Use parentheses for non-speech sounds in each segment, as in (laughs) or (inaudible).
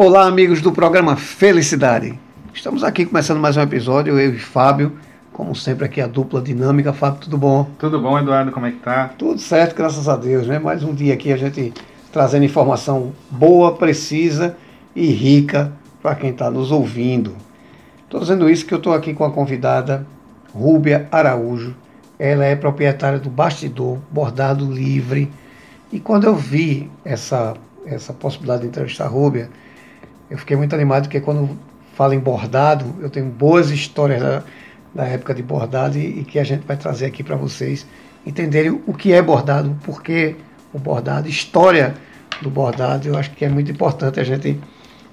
Olá, amigos do programa Felicidade. Estamos aqui começando mais um episódio, eu e Fábio. Como sempre, aqui a dupla dinâmica. Fábio, tudo bom? Tudo bom, Eduardo? Como é que tá? Tudo certo, graças a Deus, né? Mais um dia aqui a gente trazendo informação boa, precisa e rica para quem está nos ouvindo. Estou dizendo isso que eu estou aqui com a convidada Rúbia Araújo. Ela é proprietária do Bastidor Bordado Livre. E quando eu vi essa, essa possibilidade de entrevistar a Rúbia, eu fiquei muito animado, porque quando falo em bordado, eu tenho boas histórias da, da época de bordado e, e que a gente vai trazer aqui para vocês entenderem o que é bordado, por que o bordado, história do bordado. Eu acho que é muito importante a gente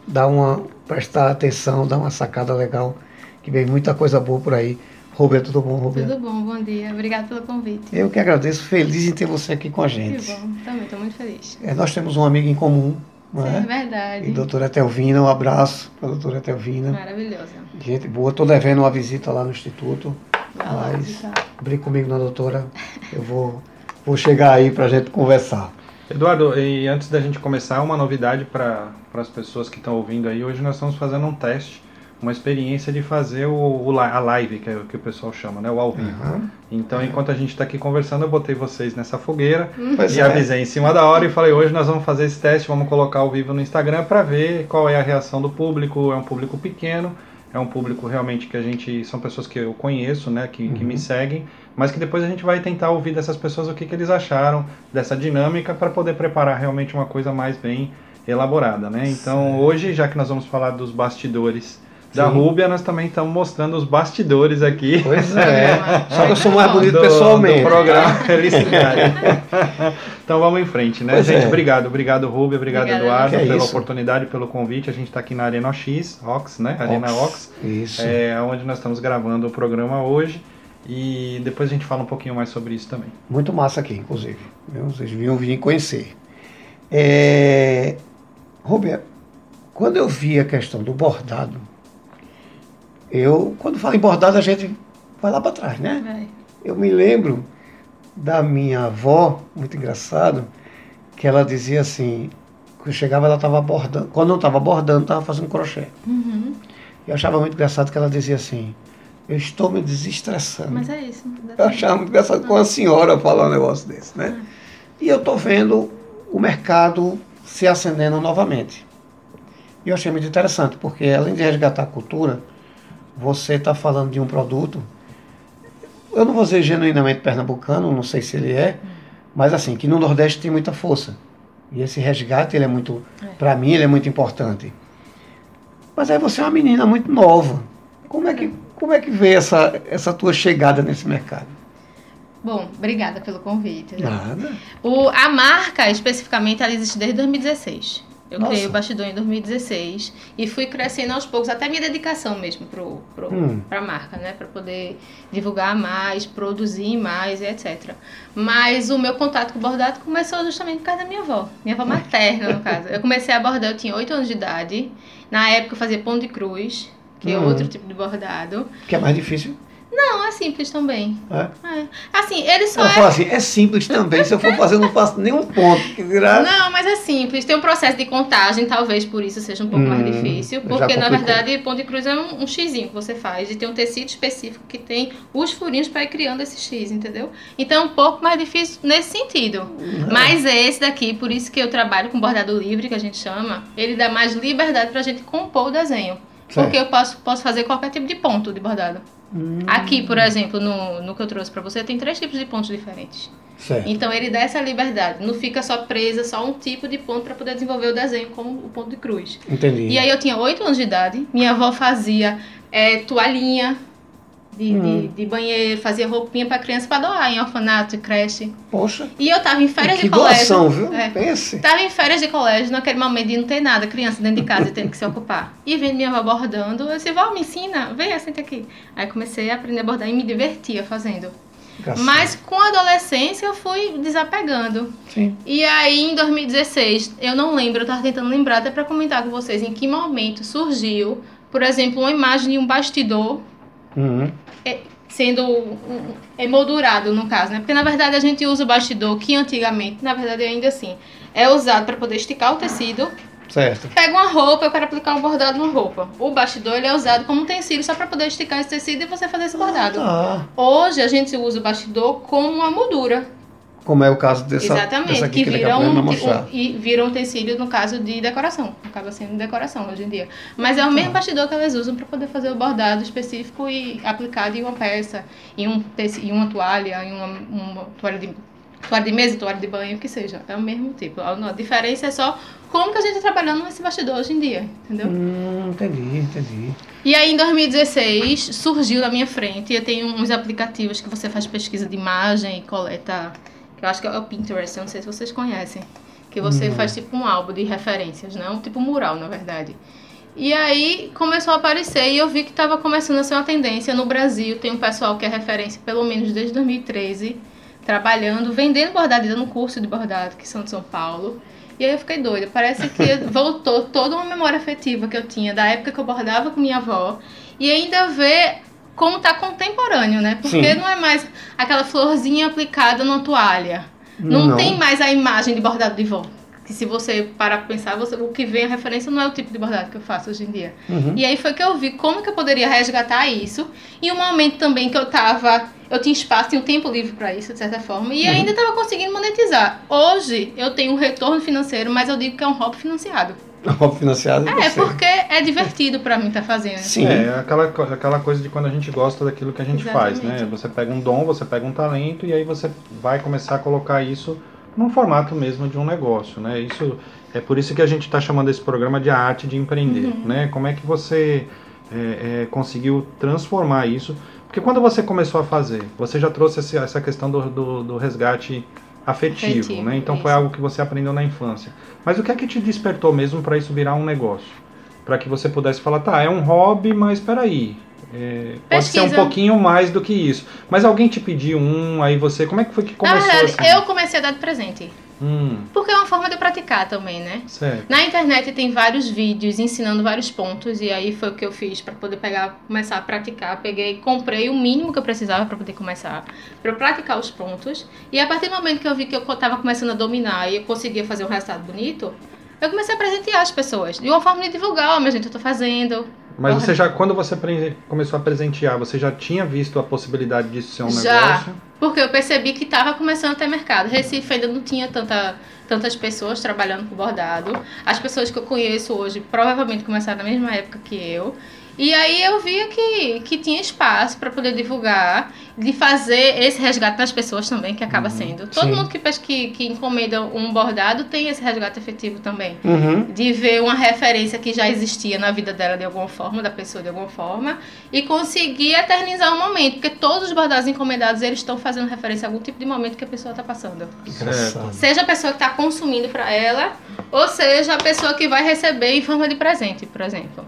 dar uma, prestar atenção, dar uma sacada legal, que vem muita coisa boa por aí. Roberto, tudo bom, Roberto? Tudo bom, bom dia. Obrigado pelo convite. Eu que agradeço, feliz em ter você aqui com a gente. Que bom, também estou muito feliz. É, nós temos um amigo em comum, Sim, é? verdade. E doutora Telvina, um abraço para a doutora Telvina. Maravilhosa. Gente boa, estou devendo uma visita lá no Instituto, Vai mas brinque comigo na doutora, eu vou, vou chegar aí para a gente conversar. Eduardo, e antes da gente começar, uma novidade para as pessoas que estão ouvindo aí. Hoje nós estamos fazendo um teste, uma experiência de fazer o, o a live, que é o que o pessoal chama, né? O ao vivo. Uhum. Então, enquanto a gente está aqui conversando, eu botei vocês nessa fogueira Pois e é. avisei em cima da hora e falei: hoje nós vamos fazer esse teste, vamos colocar ao vivo no Instagram para ver qual é a reação do público. É um público pequeno, é um público realmente que a gente. São pessoas que eu conheço, né? Que, que me seguem, mas que depois a gente vai tentar ouvir dessas pessoas o que, que eles acharam dessa dinâmica para poder preparar realmente uma coisa mais bem elaborada, né? Então, hoje, já que nós vamos falar dos bastidores. Da. Rúbia, nós também estamos mostrando os bastidores aqui. Pois (laughs) é, só que eu sou mais bonito do, pessoalmente. do programa (laughs) Felicidade. então vamos em frente, né, Pois gente? é. Obrigado, obrigado, Rubio, obrigado, Obrigada, Eduardo, é pela isso. oportunidade, pelo convite. A gente está aqui na Arena X, Ox, né? Arena Ox, Isso. é onde nós estamos gravando o programa hoje. E depois a gente fala um pouquinho mais sobre isso também. Muito massa aqui, inclusive. Vocês vinham vir conhecer. É... Roberto, quando eu vi a questão do bordado, eu, quando falo em bordado, a gente vai lá para trás, né? Eu me lembro da minha avó, muito engraçado, que ela dizia assim, quando chegava ela estava bordando, quando não estava bordando, estava fazendo crochê. Uhum. Eu achava muito engraçado que ela dizia assim, eu estou me desestressando. Mas é isso. Eu achava muito engraçado com a senhora falar um negócio desse, né? E eu estou vendo o mercado se acendendo novamente. E eu achei muito interessante, porque além de resgatar a cultura, você está falando de um produto, eu não vou dizer genuinamente pernambucano, não sei se ele é, mas assim, que no Nordeste tem muita força. E esse resgate, ele é muito, É. para mim, ele é muito importante. Mas aí você é uma menina muito nova. Como é que, como é que veio essa, essa tua chegada nesse mercado? Bom, obrigada pelo convite. né? Nada. O, a marca, especificamente, ela existe desde 2016. Eu Nossa. criei o Bastidor em 2016 e fui crescendo aos poucos, até minha dedicação mesmo pro, pro, Hum. pra marca, né? Para poder divulgar mais, produzir mais e etc. Mas o meu contato com o bordado começou justamente por causa da minha avó, minha avó materna, no (laughs) caso. Eu comecei a bordar, eu tinha 8 anos de idade. Na época eu fazia pão de cruz, que é Hum. outro tipo de bordado. Que é mais difícil. Não, é simples também. É. É. Assim, ele só Eu é falo assim, é simples também. Se eu for fazer, eu não faço nenhum ponto. Que dirá, Não, mas é simples. Tem um processo de contagem, talvez por isso seja um pouco mais Hum, difícil. já Porque, na verdade, pão de cruz é um, um xizinho que você faz. E tem um tecido específico que tem os furinhos para ir criando esse x, entendeu? Então é um pouco mais difícil nesse sentido. Hum. Mas esse daqui, por isso que eu trabalho com bordado livre, que a gente chama, ele dá mais liberdade pra gente compor o desenho. Certo. Porque eu posso, posso fazer qualquer tipo de ponto de bordado. Hum, Aqui, por exemplo, no, no que eu trouxe pra você, tem três tipos de pontos diferentes. certo. Então ele dá essa liberdade, não fica só presa só um tipo de ponto para poder desenvolver o desenho como o ponto de cruz. Entendi. E aí eu tinha 8 anos de idade, minha avó fazia é, toalhinha de, Hum. de, de banheiro, fazia roupinha para criança para doar em orfanato e creche. Poxa, E eu tava em férias de colégio. doação, viu? É. Pense. Tava em férias de colégio, naquele momento de não ter nada, criança dentro de casa tendo que se ocupar. E vendo minha avó bordando, eu disse, vó, me ensina, vem, senta aqui. Aí comecei a aprender a bordar e me divertia fazendo. Engraçado. Mas com a adolescência eu fui desapegando. Sim. E aí, em 2016, eu não lembro, eu tava tentando lembrar até pra comentar com vocês em que momento surgiu, por exemplo, uma imagem de um bastidor Uhum. sendo um, emoldurado, no caso, né? Porque na verdade a gente usa o bastidor que antigamente, na verdade ainda assim, é usado para poder esticar o tecido Certo. Pega uma roupa, eu quero aplicar um bordado numa roupa. O bastidor ele é usado como utensílio só para poder esticar esse tecido e você fazer esse bordado. Ah, Hoje a gente usa o bastidor como uma moldura. Como é o caso dessa, Exatamente, dessa aqui que que, daqui a vira pouco vai um, um- e vira um utensílio no caso de decoração. Acaba sendo decoração hoje em dia. Mas é o mesmo bastidor que elas usam para poder fazer o bordado específico e aplicado em uma peça, em, um em uma toalha, em uma, uma toalha de toalha de mesa, toalha de banho, o que seja. É o mesmo tipo. A a diferença é só como que a gente está trabalhando nesse bastidor hoje em dia, entendeu? Hum, entendi, entendi. E aí, em 2016, surgiu na minha frente. Eu tenho uns aplicativos que você faz pesquisa de imagem e coleta. Que eu acho que é o Pinterest, eu não sei se vocês conhecem. Que você faz tipo um álbum de referências, não? Tipo um mural, na verdade. E aí começou a aparecer e eu vi que estava começando a ser uma tendência. No Brasil tem um pessoal que é referência pelo menos desde 2013, trabalhando, vendendo bordado dando curso de bordado, que são de São Paulo. E aí eu fiquei doida. Parece que (laughs) voltou toda uma memória afetiva que eu tinha da época que eu bordava com minha avó. E ainda ver como tá contemporâneo, né? Porque Sim. não é mais aquela florzinha aplicada numa toalha. Não, Não. tem mais a imagem de bordado de vó. Que se você parar pra pensar, você, o que vem a referência não é o tipo de bordado que eu faço hoje em dia. Uhum. E aí foi que eu vi como que eu poderia resgatar isso. E um momento também que eu tava. Eu tinha espaço, tinha um tempo livre pra isso, de certa forma. E ainda tava conseguindo monetizar. Hoje eu tenho um retorno financeiro, mas eu digo que é um hobby financiado. (laughs) Financiada É, porque é divertido pra mim estar fazendo. Sim. É, aquela, co- aquela coisa de quando a gente gosta daquilo que a gente faz, né? Exatamente. Você pega um dom, você pega um talento e aí você vai começar a colocar isso num formato mesmo de um negócio, né? Isso é por isso que a gente está chamando esse programa de arte de empreender, Uhum. né? Como é que você é, é, conseguiu transformar isso? Porque quando você começou a fazer, você já trouxe essa questão do, do, do resgate afetivo, Afetivo, né? Então foi isso. algo que você aprendeu na infância. Mas o que é que te despertou mesmo para isso virar um negócio? Para que você pudesse falar, tá, é um hobby, mas espera aí. é, pode ser um pouquinho mais do que isso. Mas alguém te pediu um, aí você. Como é que foi que Na começou verdade, assim? eu comecei a dar de presente. Hum, Porque é uma forma de praticar também, né? certo. Na internet tem vários vídeos ensinando vários pontos e aí foi o que eu fiz para poder pegar, começar a praticar. Peguei, comprei o mínimo que eu precisava para poder começar, para praticar os pontos. E a partir do momento que eu vi que eu tava começando a dominar e eu conseguia fazer um resultado bonito, eu comecei a presentear as pessoas. De uma forma de divulgar, ó, minha gente, eu tô fazendo. Mas Porra. você já, quando você começou a presentear, você já tinha visto a possibilidade disso ser um Já. negócio? Porque eu percebi que estava começando a ter mercado. Recife ainda não tinha tanta, tantas pessoas trabalhando com bordado. As pessoas que eu conheço hoje provavelmente começaram na mesma época que eu. E aí eu via que, que tinha espaço para poder divulgar, de fazer esse resgate nas pessoas também, que acaba sendo. Todo sim. mundo que, que, que encomenda um bordado tem esse resgate efetivo também Uhum. de ver uma referência que já existia na vida dela de alguma forma, da pessoa de alguma forma, e conseguir eternizar um momento, porque todos os bordados encomendados eles estão fazendo referência a algum tipo de momento que a pessoa está passando. Engraçado. Seja a pessoa que está consumindo para ela, ou seja a pessoa que vai receber em forma de presente, por exemplo.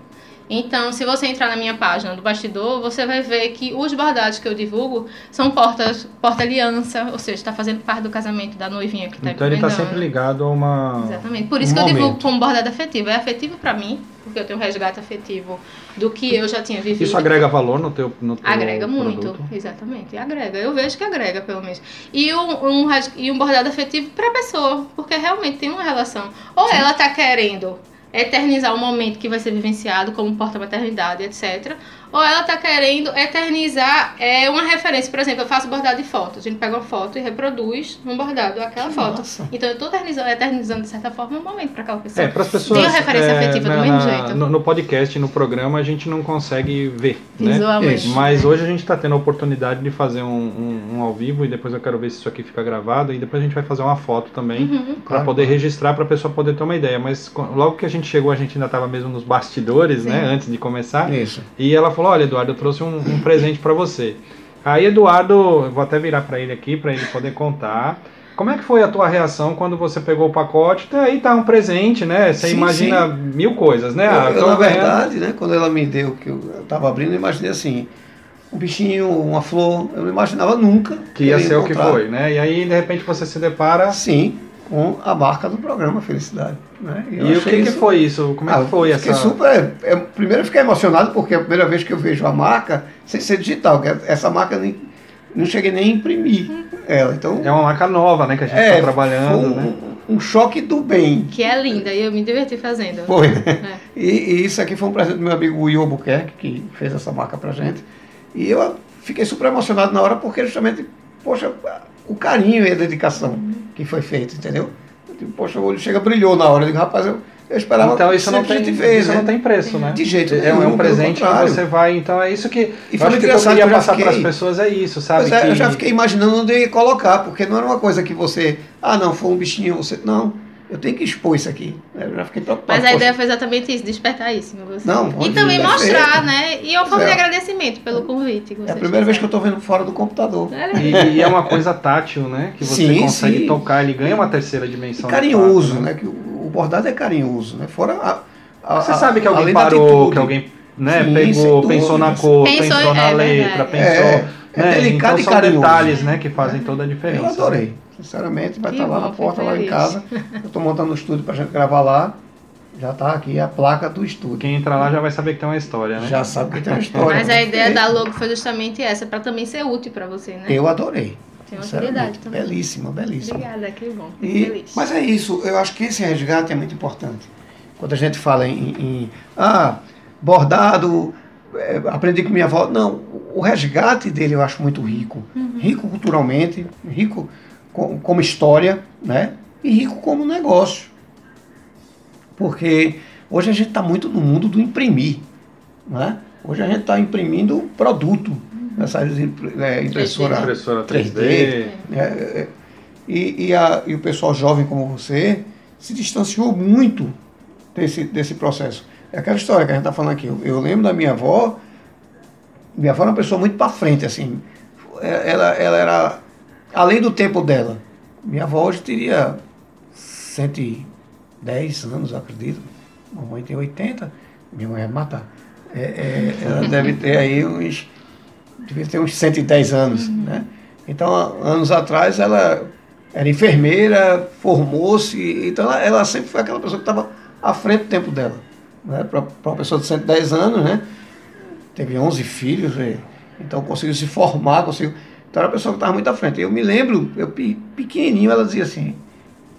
Então, se você entrar na minha página do bastidor, você vai ver que os bordados que eu divulgo são portas, porta-aliança, ou seja, está fazendo parte do casamento da noivinha que está Então ele está sempre ligado a uma. Exatamente. Por isso um que eu divulgo momento. como bordado afetivo. É afetivo pra mim, porque eu tenho um resgate afetivo do que eu já tinha vivido. Isso agrega valor no teu, no teu Agrega muito, produto? exatamente. Agrega. Eu vejo que agrega, pelo menos. E um, um, e um bordado afetivo pra pessoa, porque realmente tem uma relação. Ou ela tá querendo eternizar um momento que vai ser vivenciado como porta-maternidade, etc. Ou ela tá querendo eternizar é, uma referência. Por exemplo, eu faço bordado de foto. A gente pega uma foto e reproduz num bordado aquela Que foto. massa. Então eu tô eternizando, eternizando, de certa forma, um momento pra aquela pessoa. É, para as pessoas. Tem uma referência é, afetiva do na- mesmo na- jeito. No, no podcast, no programa, a gente não consegue ver, né? Visualmente. Mas hoje a gente está tendo a oportunidade de fazer um, um- um ao vivo e depois eu quero ver se isso aqui fica gravado e depois a gente vai fazer uma foto também Uhum. para poder registrar para a pessoa poder ter uma ideia. Mas logo que a gente chegou, a gente ainda estava mesmo nos bastidores, Sim. né? Antes de começar. Isso. E ela falou: Olha, Eduardo, eu trouxe um, um presente para você. Aí, Eduardo, eu vou até virar para ele aqui para ele poder contar. Como é que foi a tua reação quando você pegou o pacote? Aí tá um presente, né? Você Sim, imagina mil coisas, né? Ah, eu, eu, tô na ganhando- verdade, né, quando ela me deu, que eu estava abrindo, eu imaginei assim, um bichinho, uma flor, eu não imaginava nunca que ia eu ser o que encontrar. foi, né? E aí, de repente, você se depara. Sim, com a marca do programa Felicidade. Né? eu E o que, que isso- foi isso? Como é Ah, que foi fiquei essa. super. é, primeiro eu fiquei emocionado porque é a primeira vez que eu vejo a marca sem ser digital, que essa marca nem, não cheguei nem a imprimir ela. Então, É uma marca nova, né? Que a gente é, está trabalhando, foi um, né? um choque do bem. Que é linda e eu me diverti fazendo. Foi, né? É. (laughs) E, e isso aqui foi um presente do meu amigo Will Albuquerque, que fez essa marca pra gente. E eu fiquei super emocionado na hora, porque justamente, poxa, o carinho e a dedicação que foi feito, entendeu? Eu digo, poxa, o olho chega brilhou na hora. Eu digo, rapaz, eu, eu esperava Então isso não tem, ver, isso né? não tem preço, né? De jeito é, um- é nenhum, um pelo presente que você vai, então é isso que E eu acho que eu queria que eu passar para as pessoas é isso, sabe? É, que... eu já fiquei imaginando onde eu ia colocar, porque não era uma coisa que você, ah, não, foi um bichinho, você, não, eu tenho que expor isso aqui. Eu já fiquei preocupado. Mas a ideia foi exatamente isso, despertar isso em você. Não, e também mostrar, perfeito. né? E é uma forma de é. agradecimento pelo convite. É a primeira vez que eu estou vendo fora do computador. É, E, e é uma coisa tátil, né? Que você Sim, consegue sim. tocar, ele ganha uma terceira E dimensão. carinhoso, de fato, né? Que o, o bordado é carinhoso, né? Fora a. a- Você a- sabe que alguém parou, que alguém né, Sim, pegou, pensou na cor, Pensou, pensou, na é letra, verdade. pensou. É, é né? delicado então e são carinhoso. detalhes né, que fazem toda a diferença. Eu adorei. Sinceramente, vai Que estar lá bom, na porta, lá em casa. Eu estou montando um estúdio para gente gravar lá. Já está aqui a placa do estúdio. Quem entrar lá já vai saber que tem uma história, né? Já sabe que tem uma história. Mas a né? ideia da logo foi justamente essa, para também ser útil para você, né? Eu adorei. Tem uma sinceramente. utilidade também. Belíssima, belíssima. Obrigada, que bom. E- feliz. mas é isso, eu acho que esse resgate é muito importante. Quando a gente fala em, em, ah, bordado, é, aprendi com minha avó. Não, o resgate dele eu acho muito rico. Rico culturalmente, rico com- como história, né? E rico como negócio. Porque hoje a gente está muito no mundo do imprimir. Né? Hoje a gente está imprimindo produto. Essa é, impressora Impressora 3D. 3D. É, é, e, e, a- e o pessoal jovem como você se distanciou muito desse, desse processo. É aquela história que a gente está falando aqui. Eu, eu lembro da minha avó, minha avó era uma pessoa muito para frente, assim. É, Ela, ela era além do tempo dela. Minha avó hoje teria 110 anos, acredito. Mamãe tem 80, minha mãe vai matar. É, é, ela deve ter aí uns. Devia ter uns 110 anos, né? Então, anos atrás, ela era enfermeira, formou-se, então ela, ela sempre foi aquela pessoa que estava à frente do tempo dela. Né? Para uma pessoa de 110 anos, né? Teve 11 filhos, e- então conseguiu se formar, conseguiu... Então era uma pessoa que estava muito à frente. Eu me lembro, eu pe- pequenininho, ela dizia assim,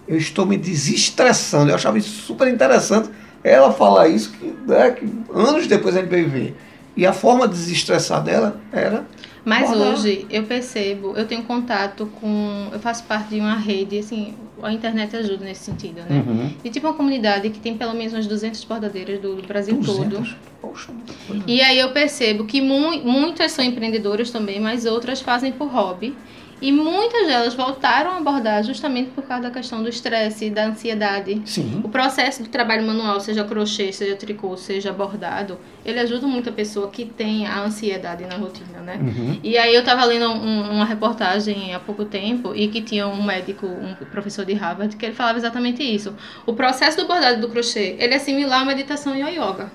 eu estou me desestressando. Eu achava isso super interessante, ela falar isso, que, né, que anos depois a gente veio ver. E a forma de desestressar dela era Mas hoje eu percebo, eu tenho contato com. Eu faço parte de uma rede, assim, a internet ajuda nesse sentido, né? Uhum. E tipo uma comunidade que tem pelo menos umas 200 bordadeiras do, do Brasil todo. 200. Poxa, muita coisa. E aí eu percebo que mu muitas são empreendedoras também, mas outras fazem por hobby. E muitas delas voltaram a abordar justamente por causa da questão do estresse e da ansiedade. Sim. O processo do trabalho manual, seja crochê, seja tricô, seja bordado, ele ajuda muito a pessoa que tem a ansiedade na rotina, né? Uhum. E aí eu tava lendo um- uma reportagem há pouco tempo e que tinha um médico, um professor de Harvard, que ele falava exatamente isso. O processo do bordado e do crochê, ele é similar à meditação e ao yoga.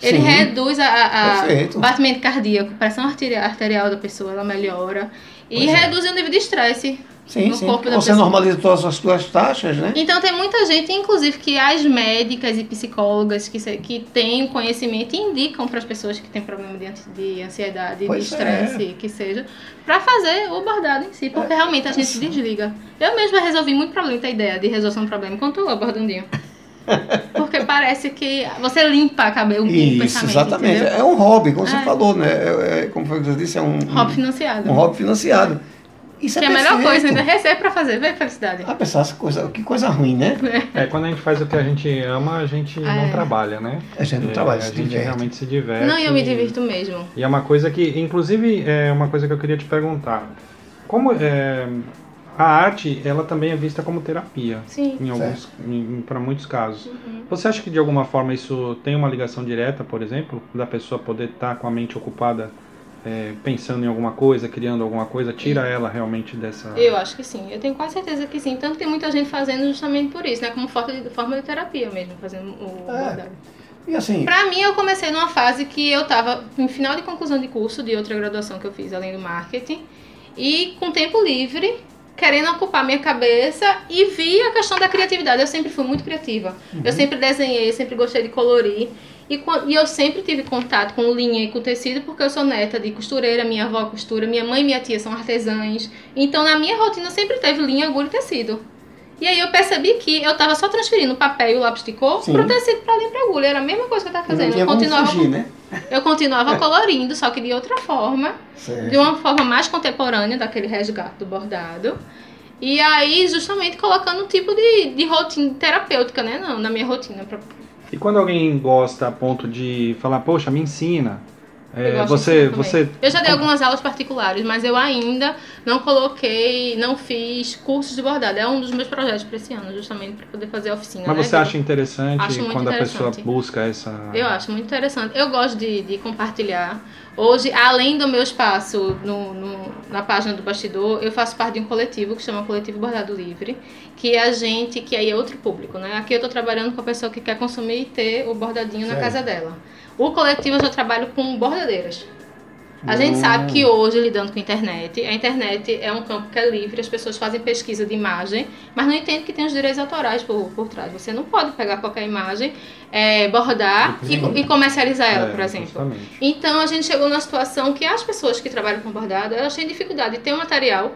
Ele Sim. reduz a, a- a batimento cardíaco, pressão arteri- arterial da pessoa, ela melhora. E Pois é. reduz o nível de estresse. Sim, no sim. corpo da Você pessoa. normaliza todas as suas taxas, né? Então tem muita gente, inclusive, que as médicas e psicólogas que, se- que têm conhecimento indicam para as pessoas que têm problema de, ansi- de ansiedade, Pois de é. estresse, que seja, para fazer o bordado em si, porque realmente a gente se desliga. Eu mesma resolvi muito problema, tem ideia de resolução de problema enquanto eu bordandinho. (laughs) Porque parece que você limpa a cabeça, o Isso, pensamento, exatamente. entendeu? É um hobby, como você É. falou, né? É, é, como foi que você disse, é um, Hobby financiado. um hobby financiado. Isso que é é a melhor coisa, ainda receber pra fazer, vê a felicidade. Ah, pensar essa coisa, que coisa ruim, né? É, quando a gente faz o que a gente ama, a gente não É. trabalha, né? A gente não É, trabalha, a gente diverte. realmente se diverte. Não, e eu me e- divirto mesmo. E é uma coisa que, inclusive, é uma coisa que eu queria te perguntar. Como é, a arte, ela também é vista como terapia, Sim. em alguns, para muitos casos. Você acha que de alguma forma isso tem uma ligação direta, por exemplo, da pessoa poder estar com a mente ocupada, é, pensando em alguma coisa, criando alguma coisa, tira ela realmente dessa. Eu acho que sim. Eu tenho quase certeza que sim. Tanto que tem muita gente fazendo justamente por isso, né? Como forma de, forma de terapia mesmo, fazendo o É. E assim, Pra mim, eu comecei numa fase que eu tava em final de conclusão de curso de outra graduação que eu fiz, além do marketing. E com tempo livre, querendo ocupar minha cabeça e vi a questão da criatividade. Eu sempre fui muito criativa. Eu sempre desenhei, sempre gostei de colorir. E, e eu sempre tive contato com linha e com tecido, porque eu sou neta de costureira, minha avó costura, minha mãe e minha tia são artesãs. Então, na minha rotina sempre teve linha, agulha e tecido. E aí eu percebi que eu tava só transferindo o papel e o lápis de cor Sim. pro tecido pra linha pra agulha. Era a mesma coisa que eu tava Não fazendo. Eu continuava, fugir, né? eu continuava colorindo, só que de outra forma. Certo. de uma forma mais contemporânea daquele resgate do bordado. E aí, justamente colocando um tipo de, de rotina terapêutica, né? Não, na minha rotina. Pra, E quando alguém gosta a ponto de falar, poxa, me ensina. Eu É, você, você. Eu já dei algumas aulas particulares, mas eu ainda não coloquei, não fiz cursos de bordado. É um dos meus projetos para esse ano, justamente para poder fazer a oficina. Mas né, você acha interessante Acho quando a pessoa interessante. busca essa. Eu acho muito interessante. Eu gosto de, de compartilhar. Hoje, além do meu espaço no, no- na página do bastidor, eu faço parte de um coletivo que chama Coletivo Bordado Livre, que a gente, que aí é outro público, né? Aqui eu estou trabalhando com a pessoa que quer consumir e ter o bordadinho na Certo. casa dela. O coletivo eu já trabalho com bordadeiras. A gente Hum. sabe que hoje, lidando com a internet, a internet é um campo que é livre, as pessoas fazem pesquisa de imagem, mas não entendem que tem os direitos autorais por, por trás. Você não pode pegar qualquer imagem, é, bordar e, e comercializar ela, É, por exemplo. justamente. Então a gente chegou numa situação que as pessoas que trabalham com bordado, elas têm dificuldade de ter um material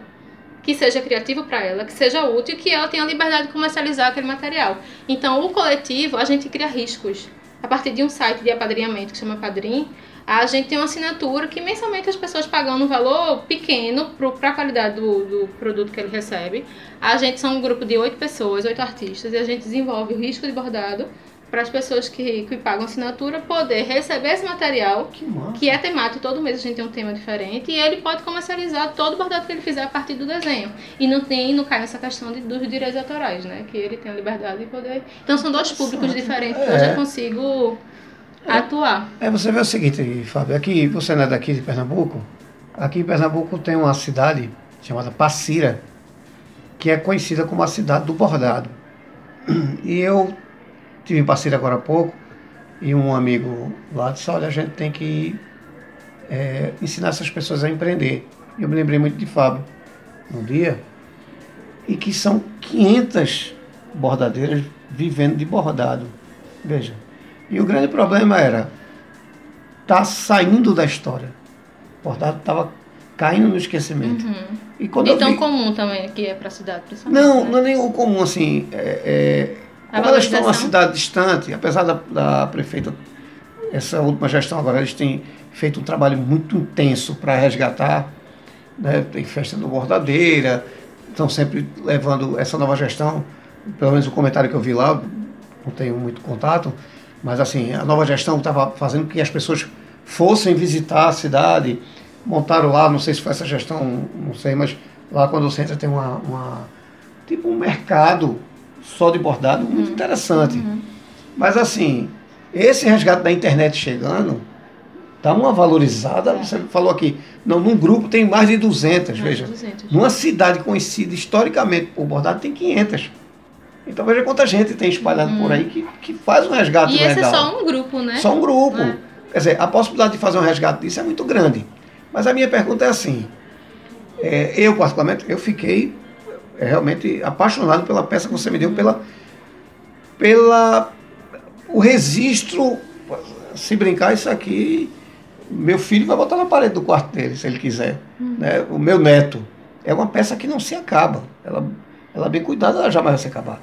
que seja criativo para ela, que seja útil que ela tenha liberdade de comercializar aquele material. Então o coletivo, a gente cria riscos. A partir de um site de apadrinhamento que chama Padrim, a gente tem uma assinatura que mensalmente as pessoas pagando um valor pequeno para a qualidade do, do produto que ele recebe. A gente são um grupo de oito pessoas, oito artistas, e a gente desenvolve o risco de bordado para as pessoas que, que pagam assinatura poder receber esse material Que que é temático, todo mês a gente tem um tema diferente, e ele pode comercializar todo o bordado que ele fizer a partir do desenho. E não tem, não cai nessa questão de, dos direitos autorais, né? Que ele tem a liberdade de poder. Então são dois públicos diferentes que hoje É. eu consigo atuar. É, você vê o seguinte, Fábio, aqui, você não é daqui de Pernambuco? Aqui em Pernambuco tem uma cidade chamada Passira, que é conhecida como a cidade do bordado. (clears throat) E eu tive em Passira agora há pouco, e um amigo lá disse, olha, a gente tem que é, ensinar essas pessoas a empreender. Eu me lembrei muito de Fábio, no dia, e que são 500 bordadeiras vivendo de bordado. Veja. E o grande problema era tá saindo da história. O bordado estava caindo no esquecimento. Uhum. E quando E tão vi... comum também que é pra cidade, principalmente. Não, né? não é nem o comum, assim. É, é, A como elas estão numa cidade distante, apesar da, da prefeita, essa última gestão agora, eles têm feito um trabalho muito intenso para resgatar. Né? Tem festa do Bordadeira, estão sempre levando essa nova gestão, pelo menos o comentário que eu vi lá, não tenho muito contato, mas assim, a nova gestão estava fazendo com que as pessoas fossem visitar a cidade, montaram lá, não sei se foi essa gestão, não sei, mas lá quando você entra tem uma, uma tipo um mercado só de bordado, muito interessante. Mas assim, esse resgate da internet chegando, dá uma valorizada, É. você falou aqui, não, num grupo tem mais de 200, Mais de veja. 200. Numa cidade conhecida historicamente por bordado tem 500. Então veja quanta gente tem espalhado por aí que, que faz um resgate Uhum. E esse legal. é só um grupo, né? Só um grupo. É. Quer dizer, a possibilidade de fazer um resgate disso é muito grande. Mas a minha pergunta é assim: é, eu, particularmente, eu fiquei realmente apaixonado pela peça que você me deu, pela, pela o registro. Se brincar, isso aqui, meu filho vai botar na parede do quarto dele, se ele quiser. Né? O meu neto. É uma peça que não se acaba. Ela, ela bem cuidada, ela jamais vai se acabar.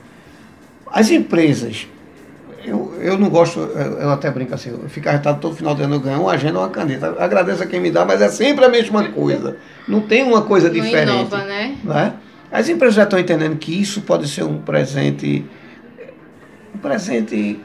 As empresas, eu, eu não gosto, eu até brinco assim, eu fico arretado todo final de ano, eu ganho uma agenda ou uma caneta. Agradeço a quem me dá, mas é sempre a mesma coisa. Não tem uma coisa Não diferente. inova, né? né? As empresas já estão entendendo que isso pode ser um presente, um presente,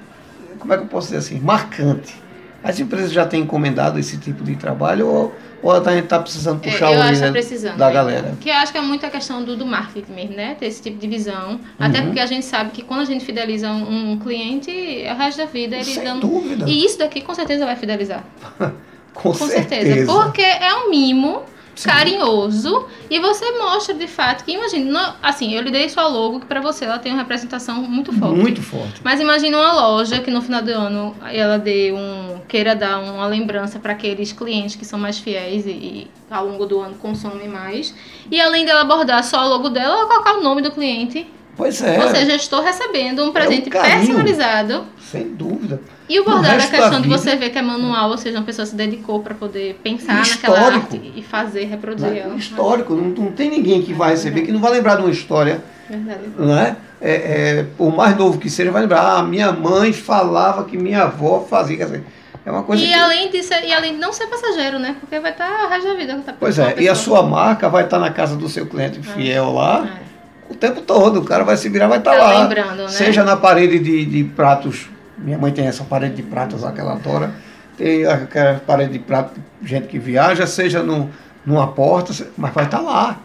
como é que eu posso dizer assim, marcante. As empresas já têm encomendado esse tipo de trabalho ou, ou a gente está precisando É, puxar eu o acho tá precisando. da né? galera? Que eu acho que é muito a questão do, do marketing mesmo, né? Ter esse tipo de visão. Até Uhum. porque a gente sabe que quando a gente fideliza um, um cliente, é o resto da vida ele Sem dando. dúvida. E isso daqui com certeza vai fidelizar. (laughs) Com, Com certeza. Porque é um mimo Sim. carinhoso e você mostra de fato que, imagina, não- assim, eu lhe dei sua logo que pra você ela tem uma representação muito forte. Muito forte. Mas imagina uma loja que no final do ano ela dê um queira dar uma lembrança para aqueles clientes que são mais fiéis e, e ao longo do ano consomem mais. E além dela abordar só o logo dela, ela colocar o nome do cliente. Pois é, Ou seja, estou recebendo um presente carinho. personalizado. sem dúvida. E o bordado é a questão de você ver que é manual, ou seja, uma pessoa se dedicou para poder pensar E naquela arte e fazer, reproduzir Né? ela. Histórico, não, não tem ninguém que vai receber que não vai lembrar de uma história Verdade. Não é? É, é, o mais novo que seja vai lembrar, ah, minha mãe falava que minha avó fazia. É uma coisa E que- além, de ser, e além de não ser passageiro, né? Porque vai estar o resto da vida. Tá Pois é, e a sua marca vai estar na casa do seu cliente fiel lá É. o tempo todo. O cara vai se virar, vai estar Tá lá. lembrando, né? Seja na parede de, de pratos. Minha mãe tem essa parede de pratos lá que ela adora. Tem aquela parede de prato de gente que viaja, seja no, numa porta, mas vai estar lá.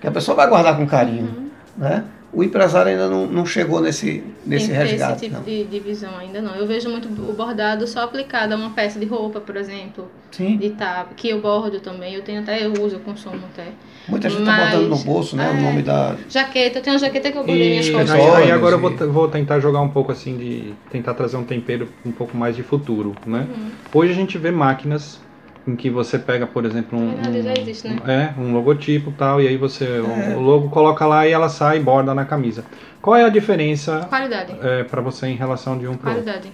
Que a pessoa vai guardar com carinho. Uhum. Né? O empresário ainda não, não chegou nesse, nesse Tem que ter resgate. esse tipo não. de, de visão ainda não. Eu vejo muito o bordado só aplicado a uma peça de roupa, por exemplo, Sim, de tab, que eu bordo também. Eu tenho até, eu uso, eu consumo até. muita gente está botando no bolso né, o é. nome da. Jaqueta, eu tenho uma jaqueta que eu bordei minhas E costas. aí, aí agora eu e- vou, vou tentar jogar um pouco assim de. tentar trazer um tempero um pouco mais de futuro, né? Uhum. Hoje a gente vê máquinas em que você pega, por exemplo, um, já existe, né? é, um logotipo e tal, e aí você É. o logo coloca lá e ela sai e borda na camisa. Qual é a diferença Qualidade. é, para você em relação de um outro? Qualidade.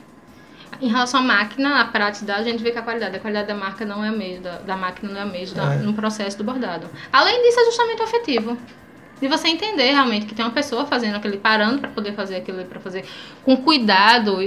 Em relação à máquina, a praticidade, a gente vê que a qualidade, a qualidade da marca não é a mesma, da, da máquina não é a mesma É. no processo do bordado. Além disso, é justamente o afetivo. De você entender realmente que tem uma pessoa fazendo aquele, parando para poder fazer aquilo, para fazer com cuidado.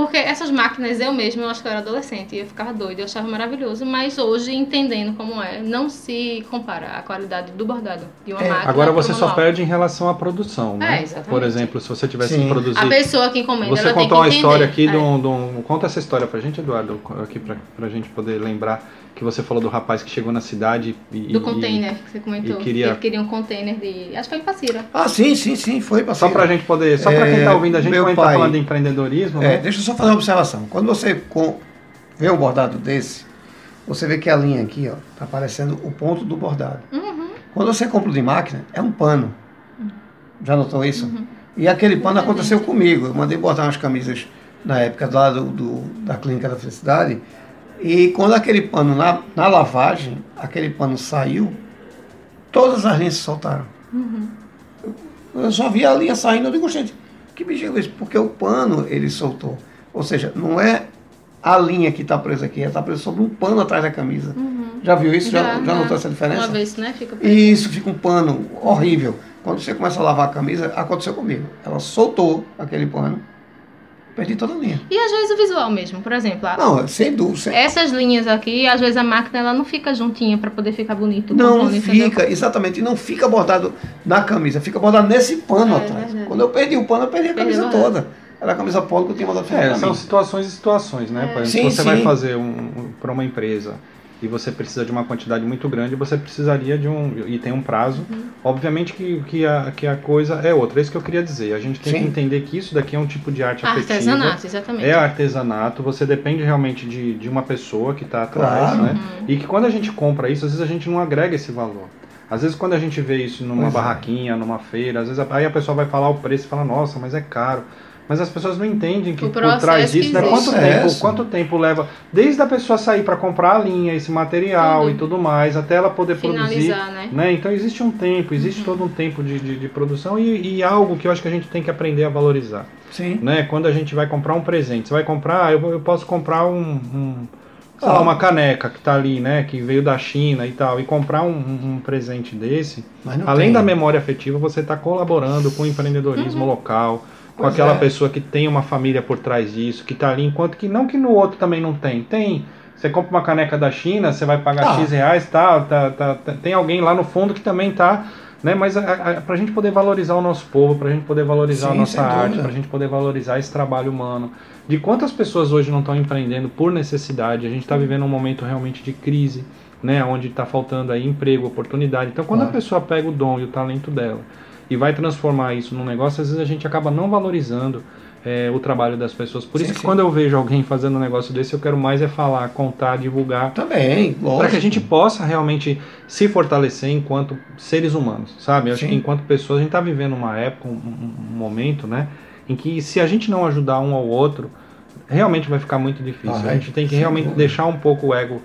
Porque essas máquinas, eu mesma, eu acho que eu era adolescente e eu ficava doida, eu achava maravilhoso, mas hoje, entendendo como é, não se compara a qualidade do bordado de uma É, máquina. Agora você só perde em relação à produção, né? É, exatamente. Por exemplo, se você tivesse Sim. que produzir A pessoa que encomenda, Você ela tem que contou uma entender. história aqui É. de um, de um- Conta essa história pra gente, Eduardo, aqui pra, pra gente poder lembrar que você falou do rapaz que chegou na cidade e. Do e- container que você comentou. queria- Ele queria um container de. Acho que foi em Passira. Ah, sim, sim, sim, foi para Só pra gente poder. Só pra quem tá É, ouvindo a gente, gente tá pai- falando de empreendedorismo, É, né? deixa eu só fazer uma observação. Quando você com- vê um bordado desse, você vê que a linha aqui, ó, tá aparecendo o ponto do bordado. Uhum. Quando você compra de máquina, é um pano. Já notou isso? Uhum. E aquele pano Exatamente. aconteceu comigo. Eu mandei bordar umas camisas na época lá do, do- da Clínica da Felicidade. E quando aquele pano, na, na lavagem, aquele pano saiu, todas as linhas se soltaram. Uhum. Eu só vi a linha saindo, eu digo, gente, que bicho é isso? Porque o pano ele soltou. Ou seja, não é a linha que está presa aqui, ela está presa sobre um pano atrás da camisa. Uhum. Já viu isso? Já, já, já. notou essa diferença? Uma vez, né? Fica E isso fica um pano horrível. Quando você começa a lavar a camisa, aconteceu comigo. Ela soltou aquele pano, perdi toda a linha. E às vezes o visual mesmo, por exemplo. a- Não, sem dúvida. sem- Essas linhas aqui, às vezes a máquina ela não fica juntinha pra poder ficar bonito. o Não contorno, entendeu? fica, exatamente, e não fica bordado na camisa, fica bordado nesse pano É, atrás. verdade. Quando eu perdi o pano, eu perdi a Perdeu camisa bordado. toda. Era a camisa polo que eu tinha mandado fazer É, são situações e situações, né? Por exemplo, Sim, se você sim. vai fazer um, um, para uma empresa e você precisa de uma quantidade muito grande, você precisaria de um. e tem um prazo. Uhum. Obviamente que, que, a, que a coisa é outra. É isso que eu queria dizer. A gente tem Sim. que entender que isso daqui é um tipo de arte afetiva. Artesanato, exatamente. É artesanato, você depende realmente de, de uma pessoa que está atrás, Claro. né? Uhum. E que quando a gente compra isso, às vezes a gente não agrega esse valor. Às vezes quando a gente vê isso numa Pois é. barraquinha, numa feira, às vezes a- aí a pessoa vai falar o preço e fala, nossa, mas é caro. Mas as pessoas não entendem que O por trás disso, né? Quanto tempo, Processo. quanto tempo leva, desde a pessoa sair para comprar a linha, esse material Tudo. e tudo mais, até ela poder produzir. Finalizar, né? Né? Então existe um tempo, existe todo um tempo de, de, de produção e, e algo que eu acho que a gente tem que aprender a valorizar Sim. né? Quando a gente vai comprar um presente, você vai comprar, ah, eu, eu posso comprar um, um sei lá, Ah. uma caneca que tá ali, né? Que veio da China e tal, e comprar um, um- um presente desse, além tem. da memória afetiva, você está colaborando com o empreendedorismo local, com Pois aquela é. pessoa que tem uma família por trás disso, que tá ali, enquanto que não que no outro também não tem. Tem. Você compra uma caneca da China, você vai pagar Ah. X reais, tá, tá, tá, tá- tem alguém lá no fundo que também tá. Né, mas a, a, pra gente poder valorizar o nosso povo, pra gente poder valorizar a Sim, nossa sem arte, dúvida. pra gente poder valorizar esse trabalho humano. De quantas pessoas hoje não estão empreendendo por necessidade? A gente está vivendo um momento realmente de crise, né, onde está faltando aí emprego, oportunidade. Então, quando a Claro. pessoa pega o dom e o talento dela e vai transformar isso num negócio, às vezes a gente acaba não valorizando é, o trabalho das pessoas. Por Sim, isso que sim. quando eu vejo alguém fazendo um negócio desse, eu quero mais é falar, contar, divulgar, Também, para que a gente possa realmente se fortalecer enquanto seres humanos, sabe? Eu acho que enquanto pessoas, a gente está vivendo uma época, um, um- momento, né, em que se a gente não ajudar um ao outro, realmente vai ficar muito difícil. Vai, a gente tem que realmente dúvida. deixar um pouco o ego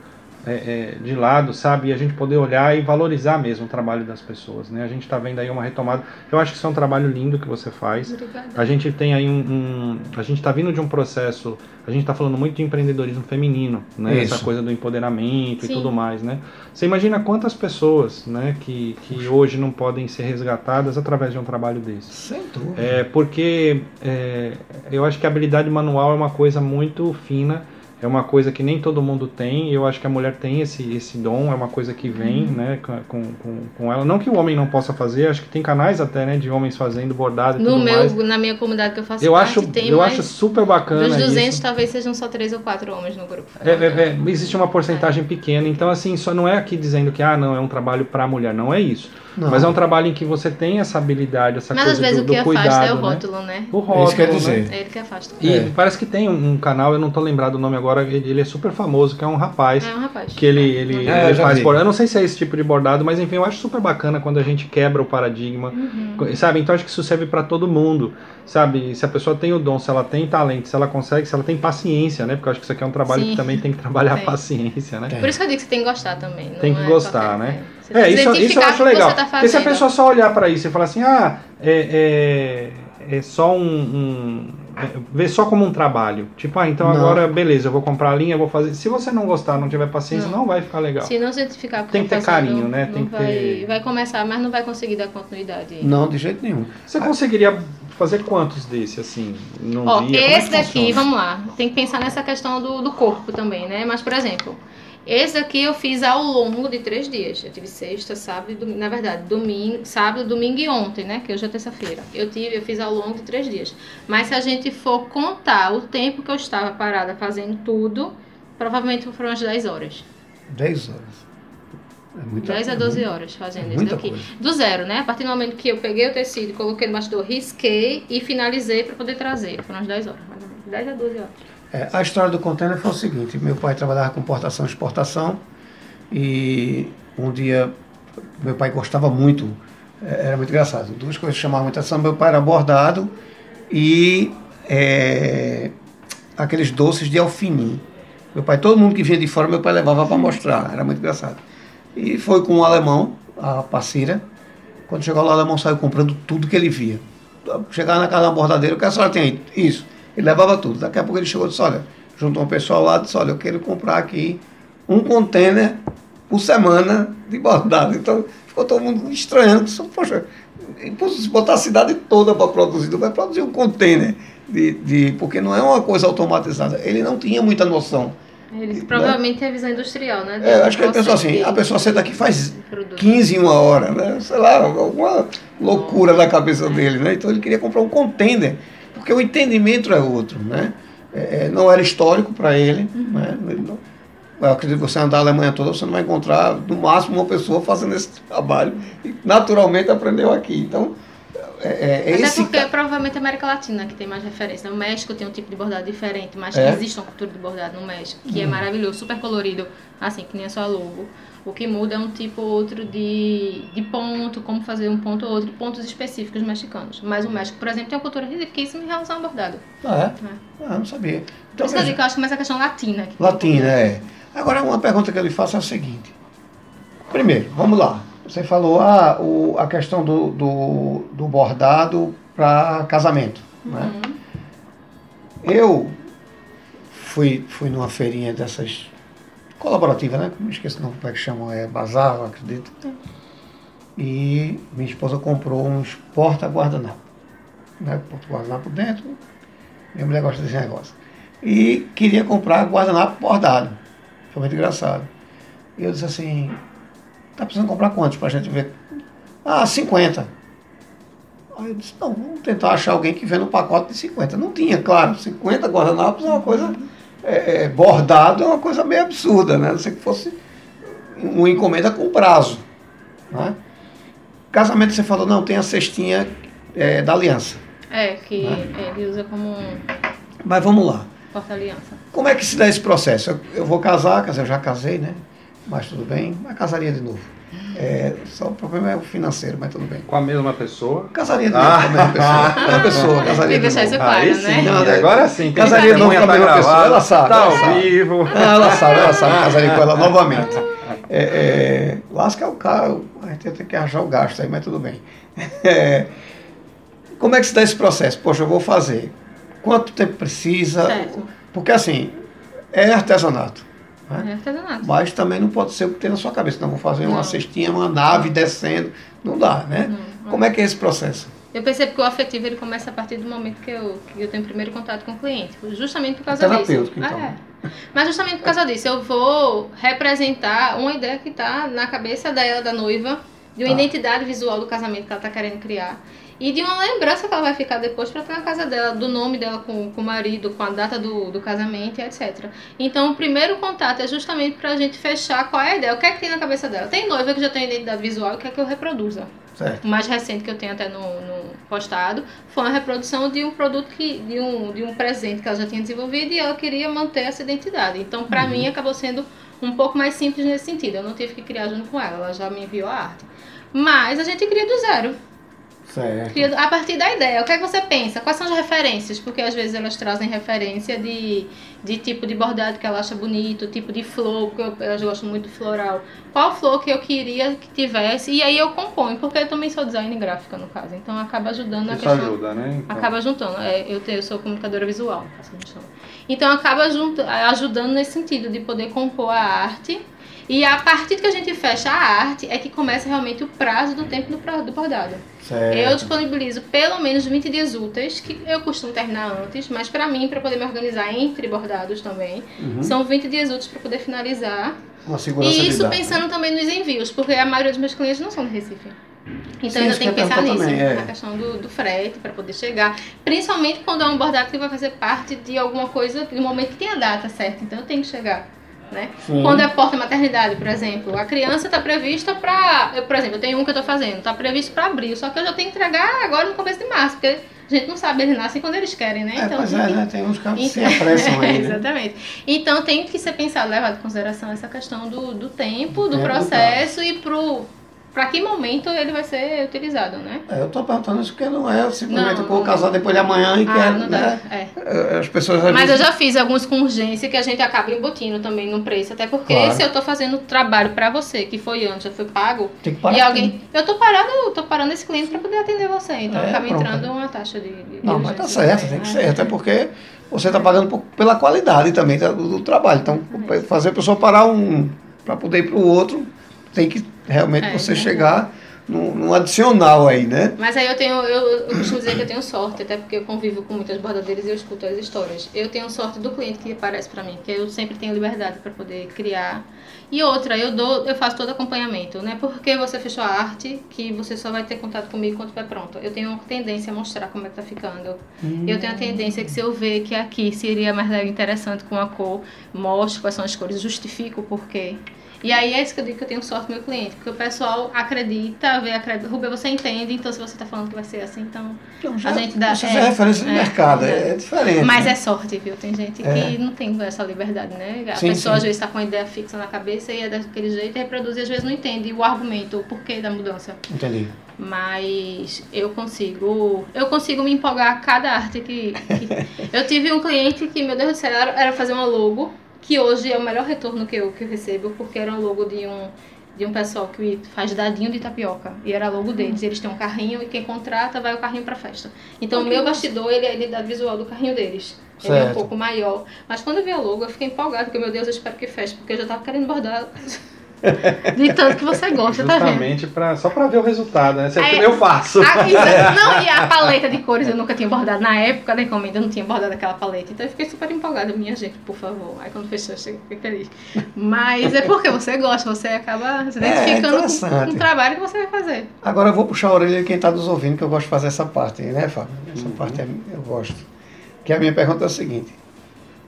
é, é, de lado, sabe? E a gente poder olhar e valorizar mesmo o trabalho das pessoas, né? A gente está vendo aí uma retomada. Eu acho que isso é um trabalho lindo que você faz. Obrigada. A gente tem aí um, um a gente está vindo de um processo. A gente está falando muito de empreendedorismo feminino, né? Isso. Essa coisa do empoderamento Sim. e tudo mais, né? Você imagina quantas pessoas, né? Que, que hoje não podem ser resgatadas através de um trabalho desse. Sem dúvida. É, porque é, eu acho que a habilidade manual é uma coisa muito fina, é uma coisa que nem todo mundo tem, eu acho que a mulher tem esse, esse dom, é uma coisa que vem né, com, com, com ela. Não que o homem não possa fazer, acho que tem canais até né, de homens fazendo bordado e No tudo meu, mais. na minha comunidade que eu faço Eu parte, acho, tem eu mais acho super bacana dos 200 isso. talvez sejam só três ou quatro homens no grupo. É, é, é, existe uma porcentagem pequena, então assim, só não é aqui dizendo que ah, não, é um trabalho para a mulher, não é isso. Não. Mas é um trabalho em que você tem essa habilidade, essa Mas coisa às vezes do, o que do afasta cuidado, é o né? rótulo, né? O rótulo, Isso quer né? dizer. É ele que afasta. E É. parece que tem um, um canal, eu não tô lembrado o nome agora, ele, ele é super famoso, que é um rapaz. É um rapaz. Que ele, ele, É, eu ele faz bordado. Eu não sei se é esse tipo de bordado, mas enfim, eu acho super bacana quando a gente quebra o paradigma. Uhum. Sabe? Então acho que isso serve para todo mundo. Sabe? Se a pessoa tem o dom, se ela tem talento, se ela consegue, se ela tem paciência, né? Porque eu acho que isso aqui é um trabalho Sim. que também tem que trabalhar a paciência, né? Por isso que eu digo que você tem que gostar também. não Tem que é gostar, né? é. Você É, isso, isso eu acho legal. Tá Porque se a pessoa só olhar para isso e falar assim, ah, é, é, é só um. um é, ver só como um trabalho. Tipo, ah, então Não. agora, beleza, eu vou comprar a linha, eu vou fazer. Se você não gostar, não tiver paciência, não, Não. vai ficar legal. Se não se identificar com Tem que ter carinho, né? Não Tem que vai, ter- vai começar, mas não vai conseguir dar continuidade. Não, de jeito nenhum. Você conseguiria fazer quantos desse, assim, num Ó, dia? É esse que daqui, funciona? vamos lá. Tem que pensar nessa questão do, do corpo também, né? Mas, por exemplo, esse daqui eu fiz ao longo de três dias. Eu tive sexta, sábado e domingo. Na verdade, domingo, sábado, domingo e ontem, né? Que hoje é terça-feira. Eu tive, eu fiz ao longo de três dias. Mas se a gente for contar o tempo que eu estava parada fazendo tudo, provavelmente foram umas 10 horas. 10 horas. É muita 10 a coisa, 12 né? horas fazendo É isso daqui. coisa. Do zero, né? A partir do momento que eu peguei o tecido, coloquei no bastidor, risquei e finalizei para poder trazer. Foram umas 10 horas, mais ou menos. 10 a 12 horas. É, a história do container foi o seguinte: meu pai trabalhava com importação e exportação e um dia meu pai gostava muito, é, era muito engraçado. Duas coisas chamavam muita atenção: meu pai era bordado e é, aqueles doces de alfinim. Meu pai, todo mundo que vinha de fora, meu pai levava para mostrar, era muito engraçado. E foi com o alemão, a parceira. Quando chegou lá, o alemão saiu comprando tudo que ele via. Chegava na casa da bordadeira, o que a senhora tem aí? Isso. Ele levava tudo. Daqui a pouco ele chegou e disse, olha, juntou um pessoal lá e disse, olha, eu quero comprar aqui um container por semana de bordado. Então ficou todo mundo estranhando. Disse, Poxa, se botar a cidade toda para produzir, não vai produzir um container. De, de, porque não é uma coisa automatizada. Ele não tinha muita noção. Ele provavelmente é visão industrial, né? É, acho que ele pensou assim, a pessoa senta aqui faz de produto. 15 em uma hora, né? Sei lá, alguma loucura da cabeça dele, né? Então ele queria comprar um container, porque o entendimento é outro, né? É, é, não era histórico para ele, né? Ele não- eu acredito que você andar a Alemanha toda, você não vai encontrar, no máximo, uma pessoa fazendo esse (laughs) trabalho. E naturalmente aprendeu aqui. Então, é, é, é Até esse porque provavelmente a América Latina que tem mais referência. No México tem um tipo de bordado diferente, mas É? existe uma cultura de bordado no México, que é maravilhoso, super colorido, assim, que nem a sua logo. O que muda é um tipo ou outro de, de ponto, como fazer um ponto ou outro, pontos específicos mexicanos. Mas o México, por exemplo, tem uma cultura riquíssima em relação ao bordado. Ah, é? Ah, não sabia. Então, isso eu que eu acho que mais a questão latina. que Latina, é. Agora, uma pergunta que eu lhe faço é a seguinte. Primeiro, vamos lá. Você falou ah, o, a questão do, do, do bordado para casamento. Né? Uhum. Eu fui, fui numa feirinha dessas colaborativas, né? Não esqueço não como é que chamam, é bazar, eu acredito. E minha esposa comprou uns porta-guardanapo. Né? Porta-guardanapo dentro. Minha mulher gosta desse negócio. E queria comprar guardanapo bordado. Foi muito engraçado. E eu disse assim, tá precisando comprar quantos pra gente ver? Ah, 50. Aí eu disse, não, vamos tentar achar alguém que venda um pacote de 50. Não tinha, claro, 50 guardanapos é uma coisa. É, é, bordado é uma coisa meio absurda, né? A Não sei que fosse uma encomenda com prazo. Né? Casamento você falou, não, tem a cestinha é, da aliança. É, que Né? ele usa como Mas vamos lá. porta-aliança. Como é que se dá esse processo? Eu, eu vou casar, eu já casei, né? Mas tudo bem, mas casaria de novo. É, só o problema é o financeiro, mas tudo bem. Com a mesma pessoa? Casaria de novo com a mesma pessoa. Mesma pessoa, casaria de novo. isso claro, Aí né? sim, Não, agora sim. Casaria de novo com a Testemunha mesma tá pessoa, gravado, ela sabe, Tá ela ao sabe. vivo. Ah, (laughs) ela sabe, ela sabe, casaria com ela novamente. É, é, lasca o carro, a gente tem que achar o gasto aí, mas tudo bem. (laughs) É, como é que se dá esse processo? Poxa, eu vou fazer. Quanto tempo precisa? Certo. Porque assim, é artesanato. Né? É. Mas também não pode ser o que tem na sua cabeça. Não, vou fazer uma Não. cestinha, uma nave descendo. Não dá, né? Não, Como é que é esse processo? Eu percebo que o afetivo ele começa a partir do momento que eu, que eu tenho primeiro contato com o cliente, justamente por causa Terapêutico, disso. então. Ah, é. Mas justamente por causa disso, eu vou representar uma ideia que está na cabeça dela, da noiva, de uma Tá. identidade visual do casamento que ela está querendo criar. E de uma lembrança que ela vai ficar depois para ter na casa dela, do nome dela com, com o marido, com a data do, do casamento e etc. Então, o primeiro contato é justamente para a gente fechar qual é a ideia, o que é que tem na cabeça dela. Tem noiva que já tem identidade visual e quer que eu reproduza. Certo. O mais recente que eu tenho até no, no postado foi uma reprodução de um produto que de um, de um presente que ela já tinha desenvolvido e ela queria manter essa identidade. Então, para mim, acabou sendo um pouco mais simples nesse sentido. Eu não tive que criar junto com ela, ela já me enviou a arte. Mas a gente cria do zero. Certo. A partir da ideia. O que é que você pensa? Quais são as referências? Porque às vezes elas trazem referência de, de tipo de bordado que ela acha bonito, tipo de flor, porque eu, eu gosto muito floral. Qual flor que eu queria que tivesse? E aí eu componho, porque eu também sou design gráfica no caso. Então acaba ajudando na Isso questão. ajuda, né? Então, Acaba juntando. É, eu, tenho, eu sou comunicadora visual, no caso que a gente chama. Então acaba junto, ajudando nesse sentido de poder compor a arte. E a partir que a gente fecha a arte é que começa realmente o prazo do tempo do, do bordado. certo. Eu disponibilizo pelo menos 20 dias úteis, que eu costumo terminar antes, mas pra mim, pra poder me organizar entre bordados também, Uhum. são 20 dias úteis pra poder finalizar. Uma segurança E de isso pensando também nos envios, porque a maioria dos meus clientes não são de Recife. Então Sim, ainda tem que pensar nisso, também, é. na questão do, do frete para poder chegar. Principalmente quando é um bordado que vai fazer parte de alguma coisa, no momento que tem a data certa, então eu tenho que chegar. Né? Quando é porta-maternidade, por exemplo, a criança está prevista para. Por exemplo, eu tenho um que eu estou fazendo, está previsto para abril, só que eu já tenho que entregar agora no começo de março, porque a gente não sabe, eles nascem quando eles querem, né? É, então pois tem é, né? Tem uns caras que se então- apressam aí, (laughs) né? Exatamente. Então tem que ser pensado, levado em consideração essa questão do, do tempo, do tempo, do processo e pro para que momento ele vai ser utilizado, né? É, eu tô perguntando isso porque não é simplesmente Não, eu vou casar depois de amanhã e Ah, quero, não dá. né? É. É, As pessoas Mas eu já fiz alguns com urgência que a gente acaba embutindo também no preço. Até porque Claro. se eu tô fazendo trabalho pra você, que foi antes, já foi pago, Tem que parar e tudo. alguém. Eu tô parando, tô parando esse cliente pra poder atender você. Então É, acaba pronto. entrando uma taxa de. de Não, mas tá certo, tem que né? ser. Até porque você está pagando por- pela qualidade também tá, do, do trabalho. Então, fazer a pessoa parar um para poder ir para o outro, tem que realmente É, você é chegar num, num adicional aí, né? Mas aí eu tenho, eu, eu costumo dizer que eu tenho sorte, até porque eu convivo com muitas bordadeiras e eu escuto as histórias. Eu tenho sorte do cliente que aparece pra mim, que eu sempre tenho liberdade pra poder criar. E outra, eu dou, eu faço todo acompanhamento, né? Porque você fechou a arte, que você só vai ter contato comigo quando estiver pronto. Eu tenho uma tendência a mostrar como é que tá ficando. Eu tenho a tendência que se eu ver que aqui seria mais interessante com a cor, mostro quais são as cores, justifico o porquê. E aí é isso que eu digo que eu tenho sorte meu cliente, porque o pessoal acredita, vê, acredita. Rubia, você entende, então se você tá falando que vai ser assim, então. Então, já, A gente dá- Você é, é, referência de é, mercado, é, é. é diferente. Mas né? é sorte, viu? Tem gente É. que não tem essa liberdade, né? A Sim, pessoa sim. às vezes tá com uma ideia fixa na cabeça e é daquele jeito e reproduz e às vezes não entende o argumento, o porquê da mudança. Entendi. Mas eu consigo. Eu consigo me empolgar a cada arte que. que- (laughs) eu tive um cliente que, meu Deus do céu, era, era fazer uma logo, que hoje é o melhor retorno que eu, que eu recebo, porque era um logo de um. De um pessoal que faz dadinho de tapioca. E era logo deles. Eles têm um carrinho e quem contrata vai o carrinho pra festa. Então o meu bastidor, ele é a identidade visual do carrinho deles. Ele é um Certo. pouco maior. Mas quando eu vi o logo, eu fiquei empolgada, porque, meu Deus, eu espero que feche, porque eu já tava querendo bordar. (laughs) De tanto que você gosta, tá vendo? Justamente pra, só pra ver o resultado, né? Você- É. Eu faço. Exato. (laughs) não, e a paleta de cores eu nunca tinha bordado. Na época da encomenda eu não tinha bordado aquela paleta. Então eu fiquei super empolgada. Minha gente, por favor. Aí quando fechou, eu fiquei feliz. Mas é porque você gosta, você acaba se É, identificando com, interessante. com o trabalho que você vai fazer. Agora eu vou puxar a orelha de quem está nos ouvindo, que eu gosto de fazer essa parte né, Fábio? Essa Uhum. parte é- eu gosto. Que a minha pergunta é a seguinte.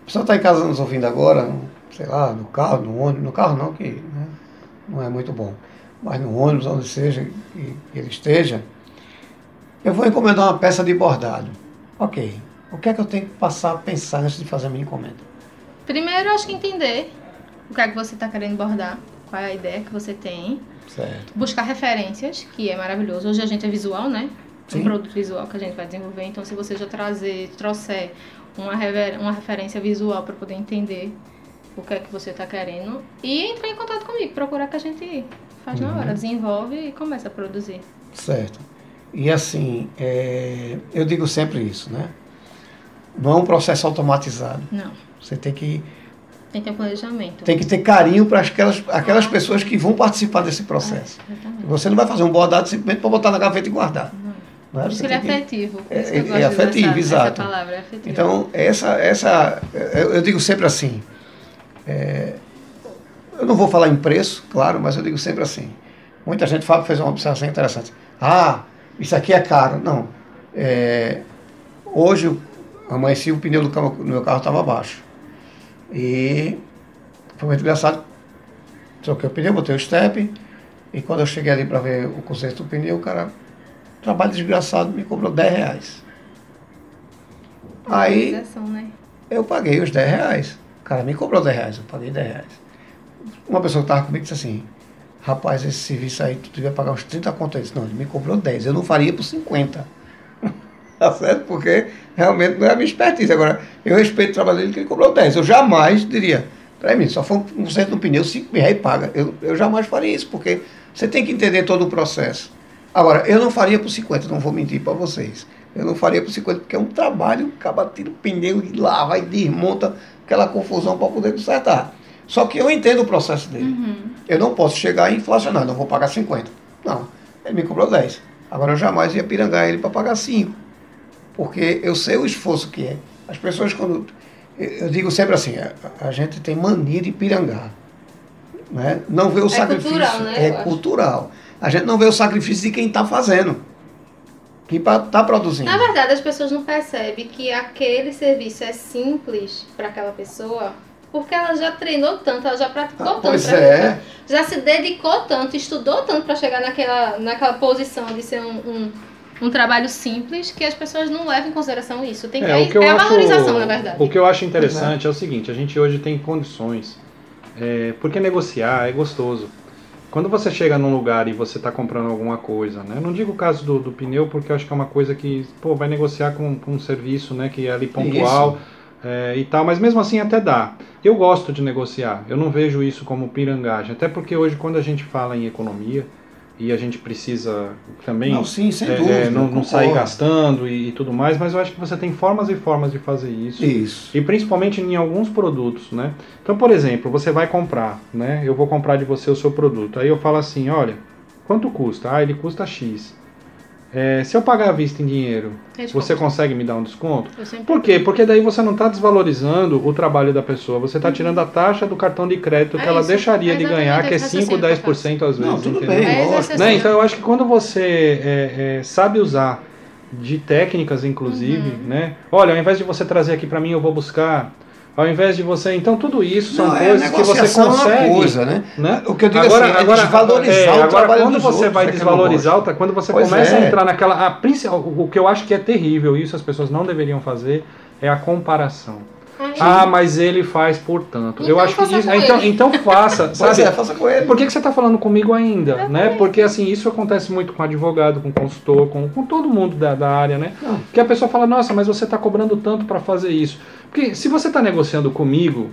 A pessoa está em casa nos ouvindo agora, sei lá, no carro, no ônibus, no carro não, que né, não é muito bom, mas no ônibus, onde seja que ele esteja, eu vou encomendar uma peça de bordado. Ok. O que é que eu tenho que passar a pensar antes de fazer a minha encomenda? Primeiro, eu acho que entender o que é que você está querendo bordar, qual é a ideia que você tem. Certo. Buscar referências, que é maravilhoso. Hoje a gente é visual, né? Sim. Um produto visual que a gente vai desenvolver. Então, se você já trazer, trouxer uma, rever- uma referência visual para poder entender o que é que você está querendo e entrar em contato comigo, procurar que a gente faz na hora, desenvolve e começa a produzir. Certo. E assim, é, eu digo sempre isso, né? Não é um processo automatizado. Não, Você tem que, tem que ter planejamento. tem que ter carinho para aquelas, aquelas pessoas que vão participar desse processo. Exatamente. Você não vai fazer um bordado simplesmente para botar na gaveta e guardar. Não é? Por isso ele é que- afetivo. É- que é usar afetivo, essa, exato. Essa palavra é afetivo. Então, essa, essa eu, eu digo sempre assim, é, eu não vou falar em preço, claro, mas eu digo sempre assim. Muita gente fala, fez uma observação interessante. Ah, isso aqui é caro. Não. É, hoje, amanheci, o pneu do, carro- do meu carro estava baixo. E foi muito engraçado. Troquei o pneu, botei o step. E quando eu cheguei ali para ver o conserto do pneu, o cara, trabalho desgraçado, me cobrou 10 reais. Aí né? eu paguei os 10 reais. Cara me cobrou 10 reais, eu paguei 10 reais. Uma pessoa que estava comigo disse assim, rapaz, esse serviço aí, tu devia pagar uns 30 contas. Eu disse, não, ele me cobrou 10, eu não faria por 50. (laughs) tá certo? Porque realmente não é a minha expertise. Agora, eu respeito o trabalho dele que ele cobrou 10. Eu jamais diria, para mim, só foi um centro no pneu, 5 mil reais paga. Eu, eu jamais faria isso, porque você tem que entender todo o processo. Agora, eu não faria por 50, não vou mentir para vocês. Eu não faria por 50, porque é um trabalho, acaba tira o pneu e lava e desmonta aquela confusão para poder consertar. Só que eu entendo o processo dele. Uhum. Eu não posso chegar e inflacionar, não vou pagar 50. Não, ele me cobrou 10. Agora eu jamais ia pirangar ele para pagar 5. Porque eu sei o esforço que é. As pessoas quando. Eu digo sempre assim, a, a gente tem mania de pirangar. Né? Não vê o sacrifício. cultural, né, É acho. cultural. A gente não vê o sacrifício de quem está fazendo. Que está produzindo. Na verdade, as pessoas não percebem que aquele serviço é simples para aquela pessoa, porque ela já treinou tanto, ela já praticou Ah, tanto, pois é. já se dedicou tanto, estudou tanto para chegar naquela, naquela posição de ser um, um, um trabalho simples, que as pessoas não levam em consideração isso. Tem que, É, é, o que eu é a acho, valorização, na verdade. O que eu acho interessante é o seguinte, a gente hoje tem condições, é, porque negociar é gostoso. Quando você chega num lugar e você está comprando alguma coisa, né? Não digo o caso do, do pneu, porque eu acho que é uma coisa que, pô, vai negociar com, com um serviço, né? Que é ali pontual é, e tal, mas mesmo assim até dá. Eu gosto de negociar, eu não vejo isso como pirangagem, até porque hoje quando a gente fala em economia e a gente precisa também Não, sim, sem é, dúvida. é, não, não sair gastando e, e tudo mais, mas eu acho que você tem formas e formas de fazer isso. Isso. E principalmente em alguns produtos, né? Então, por exemplo, você vai comprar, né? Eu vou comprar de você o seu produto. Aí eu falo assim, olha, quanto custa? Ah, ele custa X. É, se eu pagar à vista em dinheiro, Desconto. você consegue me dar um desconto? Por quê? Porque daí você não está desvalorizando o trabalho da pessoa, você está tirando a taxa do cartão de crédito É que ela isso. deixaria É de ganhar, que é esse 5, raciocínio que eu 10% às vezes. Não, tudo entendeu? bem, É lógico. Né? Então eu acho que quando você é, é, sabe usar de técnicas, inclusive, Uhum. né? Olha, ao invés de você trazer aqui para mim, eu vou buscar. Ao invés de você, então tudo isso são Não, é, coisas que você é uma consegue. coisa, né? né? O que eu digo assim, é desvalorizar é, o agora, trabalho quando dos você outros, vai é desvalorizar, outra, quando você Pois começa é. a entrar naquela, a, o que eu acho que é terrível, e isso as pessoas não deveriam fazer, é a comparação. Ah, mas ele faz por tanto. eu Então acho que isso, com então, ele. então faça, (laughs) sabe? é, faça com ele. Por que, que você está falando comigo ainda? Eu Né? Porque assim, isso acontece muito com advogado, com consultor, com, com todo mundo da, da área, né? Não. Que a pessoa fala, nossa, mas você está cobrando tanto para fazer isso. Porque se você está negociando comigo,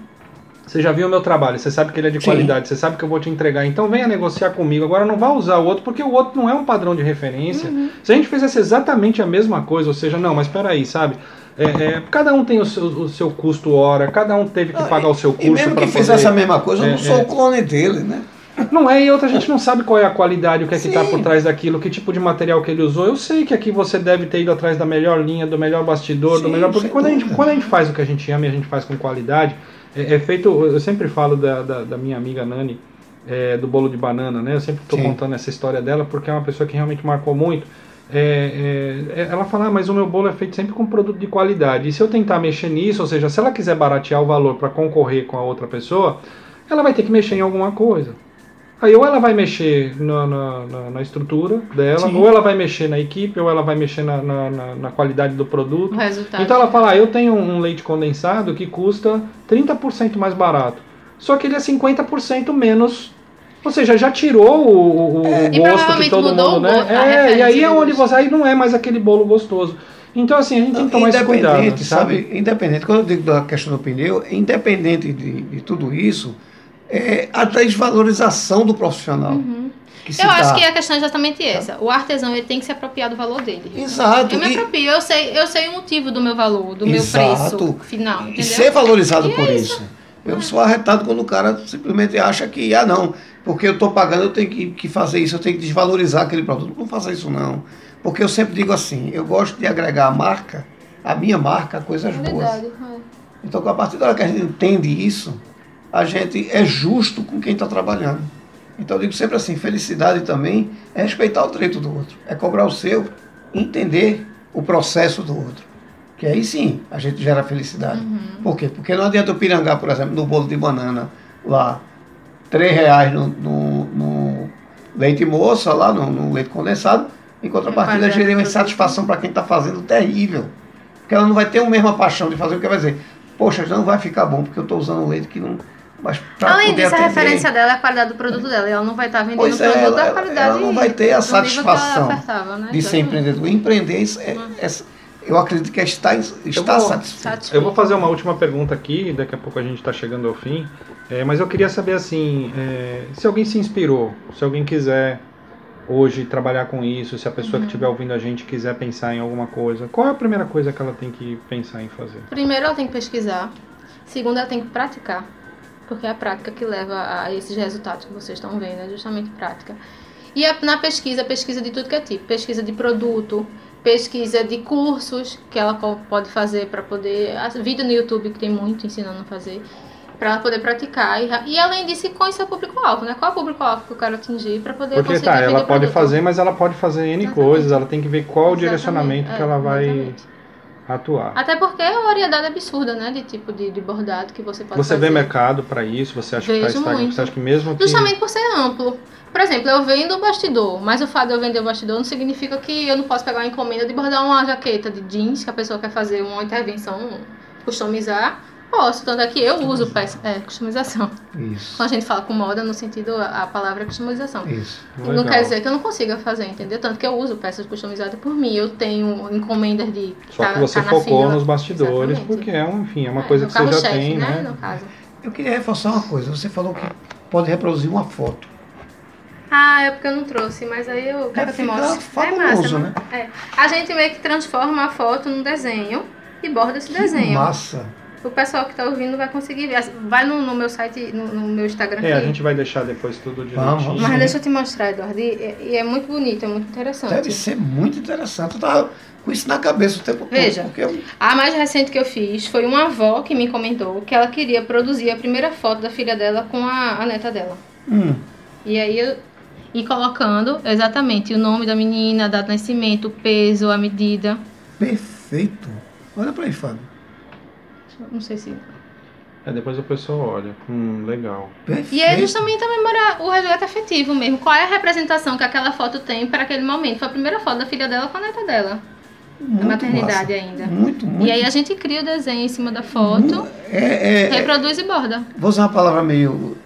você já viu o meu trabalho, você sabe que ele é de Sim. qualidade, você sabe que eu vou te entregar, então venha negociar comigo. Agora não vá usar o outro, porque o outro não é um padrão de referência. Uhum. Se a gente fizesse exatamente a mesma coisa, ou seja, não, mas espera aí, sabe? É, é, cada um tem o seu, o seu custo hora, cada um teve que pagar o seu E custo mesmo para que fizesse a mesma coisa, eu É, não sou é. o clone dele, né? Não é, e outra a gente não sabe qual é a qualidade, o que é que está Sim. por trás daquilo, que tipo de material que ele usou. Eu sei que aqui você deve ter ido atrás da melhor linha, do melhor bastidor, do Sim, melhor. Porque quando a, gente, quando a gente faz o que a gente ama e a gente faz com qualidade, é, é feito. Eu sempre falo da, da, da minha amiga Nani, é, do bolo de banana, né? Eu sempre estou Sim. contando essa história dela porque é uma pessoa que realmente marcou muito. É, é, é, ela fala, ah, mas o meu bolo é feito sempre com produto de qualidade. E se eu tentar mexer nisso, ou seja, se ela quiser baratear o valor para concorrer com a outra pessoa, ela vai ter que mexer em alguma coisa. Aí ou ela vai mexer na, na, na- na estrutura dela, Sim. ou ela vai mexer na equipe, ou ela vai mexer na, na, na- na qualidade do produto. Então ela fala, ah, eu tenho um leite condensado que custa 30% mais barato. Só que ele é 50% menos Ou seja, já tirou o, o, É, gosto que todo mudou mundo, o né? É, e aí é onde você. Aí não é mais aquele bolo gostoso. Então, assim, a gente tem que tomar esse cuidado. independente, Sabe? sabe? Independente, quando eu digo da questão do pneu, independente de, de tudo isso, é a desvalorização do profissional. Uhum. Eu acho dá. que a questão é exatamente essa. O artesão ele tem que se apropriar do valor dele. Exato. Eu me e- aproprio, eu sei, eu sei o motivo do meu valor, do Exato. meu preço final, E entendeu? ser valorizado E é por isso. Eu sou arretado quando o cara simplesmente acha que, ah, não, porque eu estou pagando, eu tenho que, que fazer isso, eu tenho que desvalorizar aquele produto. Não faça isso, não. Porque eu sempre digo assim, eu gosto de agregar a marca, a minha marca, a coisas boas. Qualidade, é. Então, a partir da hora que a gente entende isso, a gente é justo com quem está trabalhando. Então, eu digo sempre assim: felicidade também é respeitar o direito do outro, é cobrar o seu, entender o processo do outro. Que aí sim a gente gera felicidade. Por quê? Porque não adianta eu pirangar, por exemplo, no bolo de banana lá, R$ reais no, no, no leite moça, lá no, no leite condensado, em contrapartida, gerei uma insatisfação para quem está fazendo terrível. Porque ela não vai ter a mesma paixão de fazer, porque vai dizer, poxa, não vai ficar bom, porque eu estou usando leite que não. Mas Além disso, a atender- referência dela é a qualidade do produto dela. E ela não vai estar vendendo Pois o é, produto ela- da qualidade. ela não vai ter a satisfação né? de ser Exatamente. empreendedor. Empreender, isso é, é- eu acredito que é vou- satisfeito. Satisfeito. Eu vou fazer uma última pergunta aqui, daqui a pouco a gente está chegando ao fim. É, mas eu queria saber assim, é, se alguém se inspirou, se alguém quiser hoje trabalhar com isso, se a pessoa Uhum. que estiver ouvindo a gente quiser pensar em alguma coisa, qual é a primeira coisa que ela tem que pensar em fazer? Primeiro, ela tem que pesquisar. Segundo, ela tem que praticar. Porque é a prática que leva a esses resultados que vocês estão vendo, é justamente prática. E a- na pesquisa, pesquisa de tudo que é tipo. Pesquisa de produto, pesquisa de cursos que ela pode fazer para poder... Vídeo no YouTube, que tem muito ensinando a fazer. Para ela poder praticar. E, e além disso, conhecer o público-alvo, né? Qual é o público-alvo que eu quero atingir para poder Porque conseguir tá, ela pode produto. fazer, mas ela pode fazer N Exatamente. coisas, ela tem que ver qual o Exatamente, direcionamento que é, ela vai exatamente. Atuar. Até porque é uma variedade absurda, né? De tipo de, de bordado que você pode Você fazer. vê mercado para isso? Você acha que Vejo está estagnado? muito. Você acha que mesmo que Justamente por ser amplo. Por exemplo, eu vendo o bastidor, mas o fato de eu vender o bastidor não significa que eu não posso pegar uma encomenda de bordar uma jaqueta de jeans, que a pessoa quer fazer uma intervenção, customizar. Posso, tanto é que eu uso peça, é, customização. Isso. Quando a gente fala com moda, no sentido, a, a palavra é customização. Isso. Não Legal. quer dizer que eu não consiga fazer, entendeu? Tanto que eu uso peças customizadas por mim. Eu tenho encomendas de. Só tá- que você tá focou fila. nos bastidores, Exatamente. porque é, um, enfim, é uma É, coisa que você já carro-chefe, tem, né? No caso. Eu queria reforçar uma coisa. Você falou que pode reproduzir uma foto. Ah, é porque eu não trouxe, mas aí eu quero que te ficar mostre. fabuloso, é né? massa, É. A gente meio que transforma a foto num desenho e borda esse desenho. Massa. O pessoal que tá ouvindo vai conseguir ver. Vai no, no meu site, no, no meu Instagram É, a gente vai deixar depois tudo Vamos, direitinho. Mas deixa eu te mostrar, Eduardo. E, e é muito bonito, é muito interessante. Deve ser muito interessante. Eu tava com isso na cabeça o tempo todo. Veja. Eu- A mais recente que eu fiz foi uma avó que me comentou que ela queria produzir a primeira foto da filha dela com a, a neta dela. hum, E aí eu e colocando exatamente o nome da menina, a data de nascimento, o peso, a medida. perfeito. Olha pra aí, Fábio. Não sei se. É, depois a pessoa olha. Hum, legal. Perfeito. E é justamente a memória, o resgate afetivo mesmo. Qual é a representação que aquela foto tem para aquele momento? Foi a primeira foto da filha dela com a neta dela. Muito da maternidade massa. ainda. Muito, muito. E aí a gente cria o desenho em cima da foto, É, é, reproduz e borda. vou usar uma palavra meio.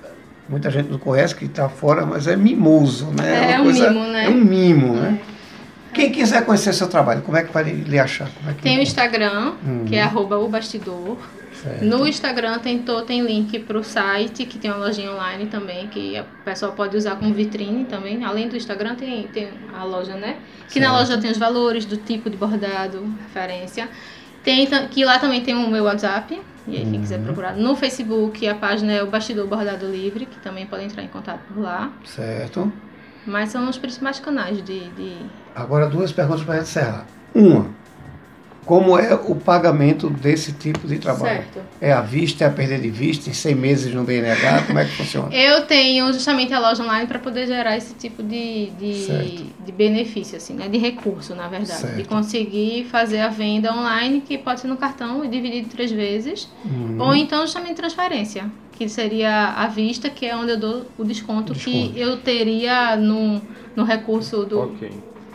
Muita gente não conhece, que está fora, mas é mimoso, né? É uma um mimo, né? É um mimo, né? Quem quiser conhecer seu trabalho, como é que vai lhe achar? É Tem o Instagram, Uhum. que é arroba o bastidor. Certo. No Instagram tem, to- tem link pro site, que tem uma lojinha online também, que o pessoal pode usar como vitrine também. Além do Instagram, tem, tem a loja, né? Que na Certo. loja tem os valores do tipo de bordado, referência. Tem, que lá também tem o meu WhatsApp, e aí quem quiser procurar. No Facebook, a página é o Bastidor Bordado Livre, que também pode entrar em contato por lá. Certo. Mas são os principais canais de... de... Agora duas perguntas para encerrar. Uma, como é o pagamento desse tipo de trabalho? Certo. É à vista, é a perder de vista, em seis meses no BNH, como é que funciona? Eu tenho justamente a loja online para poder gerar esse tipo de, de, de benefício, assim, né? De recurso, na verdade. Certo. De conseguir fazer a venda online, que pode ser no cartão e dividido em três vezes. Hum, Ou então justamente transferência, que seria à vista, que é onde eu dou o desconto, Desconto. que eu teria no, no recurso do Ok.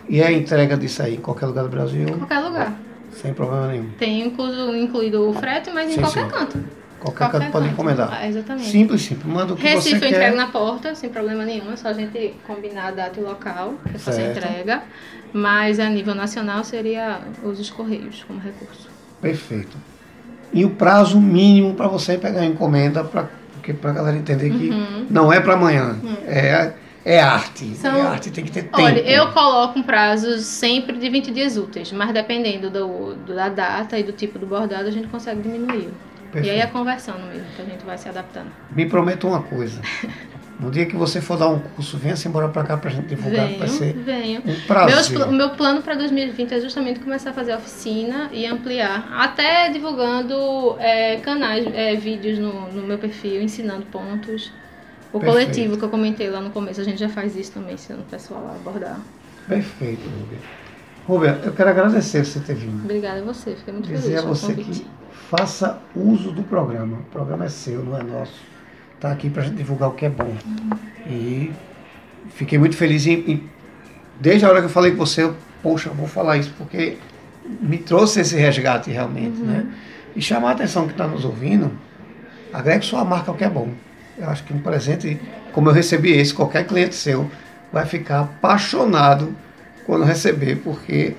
E a entrega disso aí em qualquer lugar do Brasil, qualquer lugar. sem problema nenhum. Tem incluso, incluído o frete, mas em Sim, qualquer sim. canto. Qualquer, canto pode encomendar. Ah, exatamente. Simples, simples. Manda o que Recife você eu quer. entrego na porta, sem problema nenhum. É só a gente combinar a data e o local para fazer a Certo. entrega. Mas a nível nacional seria os correios como recurso. Perfeito. E o prazo mínimo para você pegar a encomenda, para a galera entender que não é para amanhã. É, é arte. Uhum. São- É arte, tem que ter tempo. Olha, eu coloco um prazo sempre de 20 dias úteis, mas dependendo do, do- da data e do tipo do bordado, a gente consegue diminuir. E aí é Perfeito. a conversão mesmo, que a gente vai se adaptando. Me prometa uma coisa. No dia que você for dar um curso, venha-se embora para cá para a gente divulgar. Venho, Vai ser venho. um Meus prazer. o meu plano para 2020 é justamente começar a fazer oficina e ampliar, até divulgando é, canais, é, vídeos no, no meu perfil, ensinando pontos. O Perfeito. coletivo que eu comentei lá no começo, a gente já faz isso também, ensinando o pessoal a abordar. Perfeito, Rubia. Rubia, eu quero agradecer você ter vindo. Obrigada a você, fiquei muito Dizer feliz a com o você convite. que faça uso do programa. O programa é seu, não é nosso. Está aqui para a gente divulgar o que é bom. E fiquei muito feliz em, em- Desde a hora que eu falei com você, eu, poxa, eu vou falar isso, porque me trouxe esse resgate realmente, né? E chamar a atenção que está nos ouvindo, agregue sua marca ao que é bom. Eu acho que um presente, como eu recebi esse, qualquer cliente seu vai ficar apaixonado quando receber, porque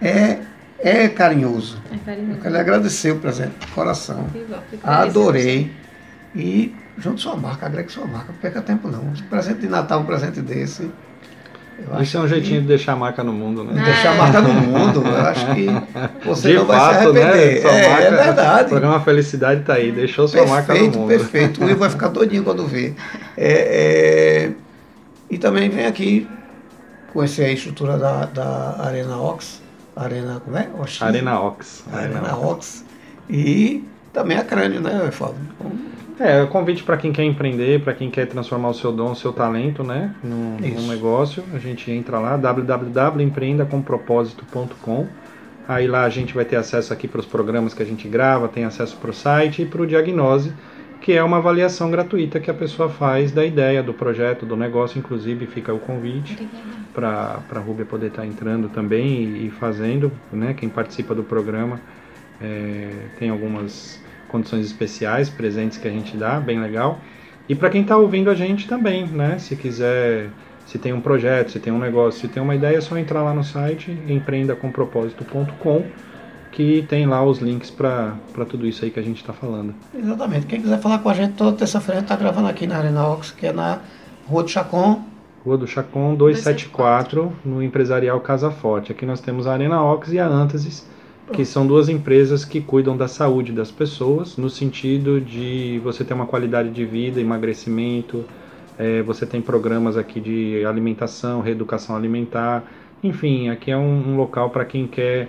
é, é carinhoso. É carinhoso. Eu quero lhe agradecer o presente de coração. Fico feliz. Adorei. E junte sua marca, agregue sua marca. Não perca tempo não. Um presente de Natal, um presente desse. Eu Isso é um jeitinho de deixar a marca no mundo, que né? deixar a marca no mundo. Eu acho que você de não vai fato, se arrepender. né? É, marca, é verdade. O programa Felicidade tá aí, deixou sua marca no Perfeito, mundo. perfeito. O Ivo vai ficar doidinho quando vê. É, é, E também vem aqui conhecer a estrutura da, da Arena Ox. Arena, como é? Oxi. Arena Ox. Arena Ox. E também a Crânio, né, Fábio? É, o convite para quem quer empreender, para quem quer transformar o seu dom, o seu talento, né, num, num negócio, a gente entra lá, www.empreendacompropósito.com. Aí lá a gente vai ter acesso aqui para os programas que a gente grava, tem acesso para o site e para o Diagnose, que é uma avaliação gratuita que a pessoa faz da ideia, do projeto, do negócio, inclusive fica o convite para a Rúbia poder estar entrando também e, e fazendo, né? Quem participa do programa é, tem algumas condições especiais, presentes que a gente dá, bem legal. E para quem está ouvindo a gente também, né? Se quiser, se tem um projeto, se tem um negócio, se tem uma ideia, é só entrar lá no site empreendacompropósito.com que tem lá os links para tudo isso aí que a gente está falando. Exatamente. Quem quiser falar com a gente toda terça-feira, a gente está gravando aqui na Arena Ox, que é na Rua do Chacon. Rua do Chacon 274, no empresarial Casa Forte. Aqui nós temos a Arena Ox e a Antasis, que são duas empresas que cuidam da saúde das pessoas, no sentido de você ter uma qualidade de vida, emagrecimento, eh, você tem programas aqui de alimentação, reeducação alimentar, enfim, aqui é um, um local para quem quer,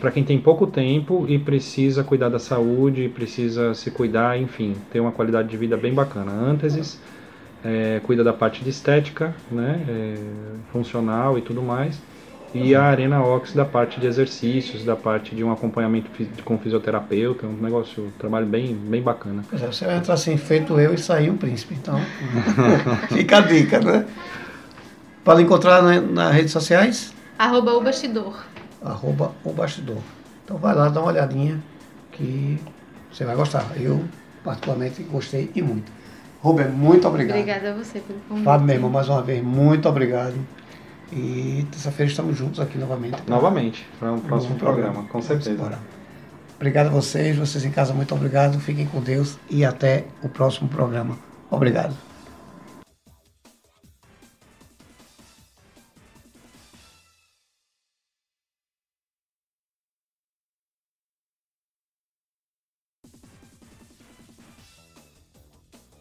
para quem tem pouco tempo e precisa cuidar da saúde, precisa se cuidar, enfim, ter uma qualidade de vida bem bacana. A Antasis é, cuida da parte de estética, né, é, funcional e tudo mais. E a Arena Ox da parte de exercícios, da parte de um acompanhamento com fisioterapeuta, um negócio, um trabalho bem, bem bacana. Pois é, você vai entrar assim, feito eu e sair um príncipe. Então, (laughs) fica a dica, né? Para encontrar na- nas redes sociais, Arroba o bastidor. arroba o bastidor. Então vai lá, dá uma olhadinha que você vai gostar. Eu, particularmente, gostei e muito. Rubem, muito obrigado. Obrigada a você pelo convite. Fábio, meu irmão, mais uma vez, muito obrigado. E terça-feira estamos juntos aqui novamente. Novamente, para um próximo Bom programa, com certeza. embora. Obrigado a vocês, vocês em casa, muito obrigado. Fiquem com Deus e até o próximo programa. Obrigado.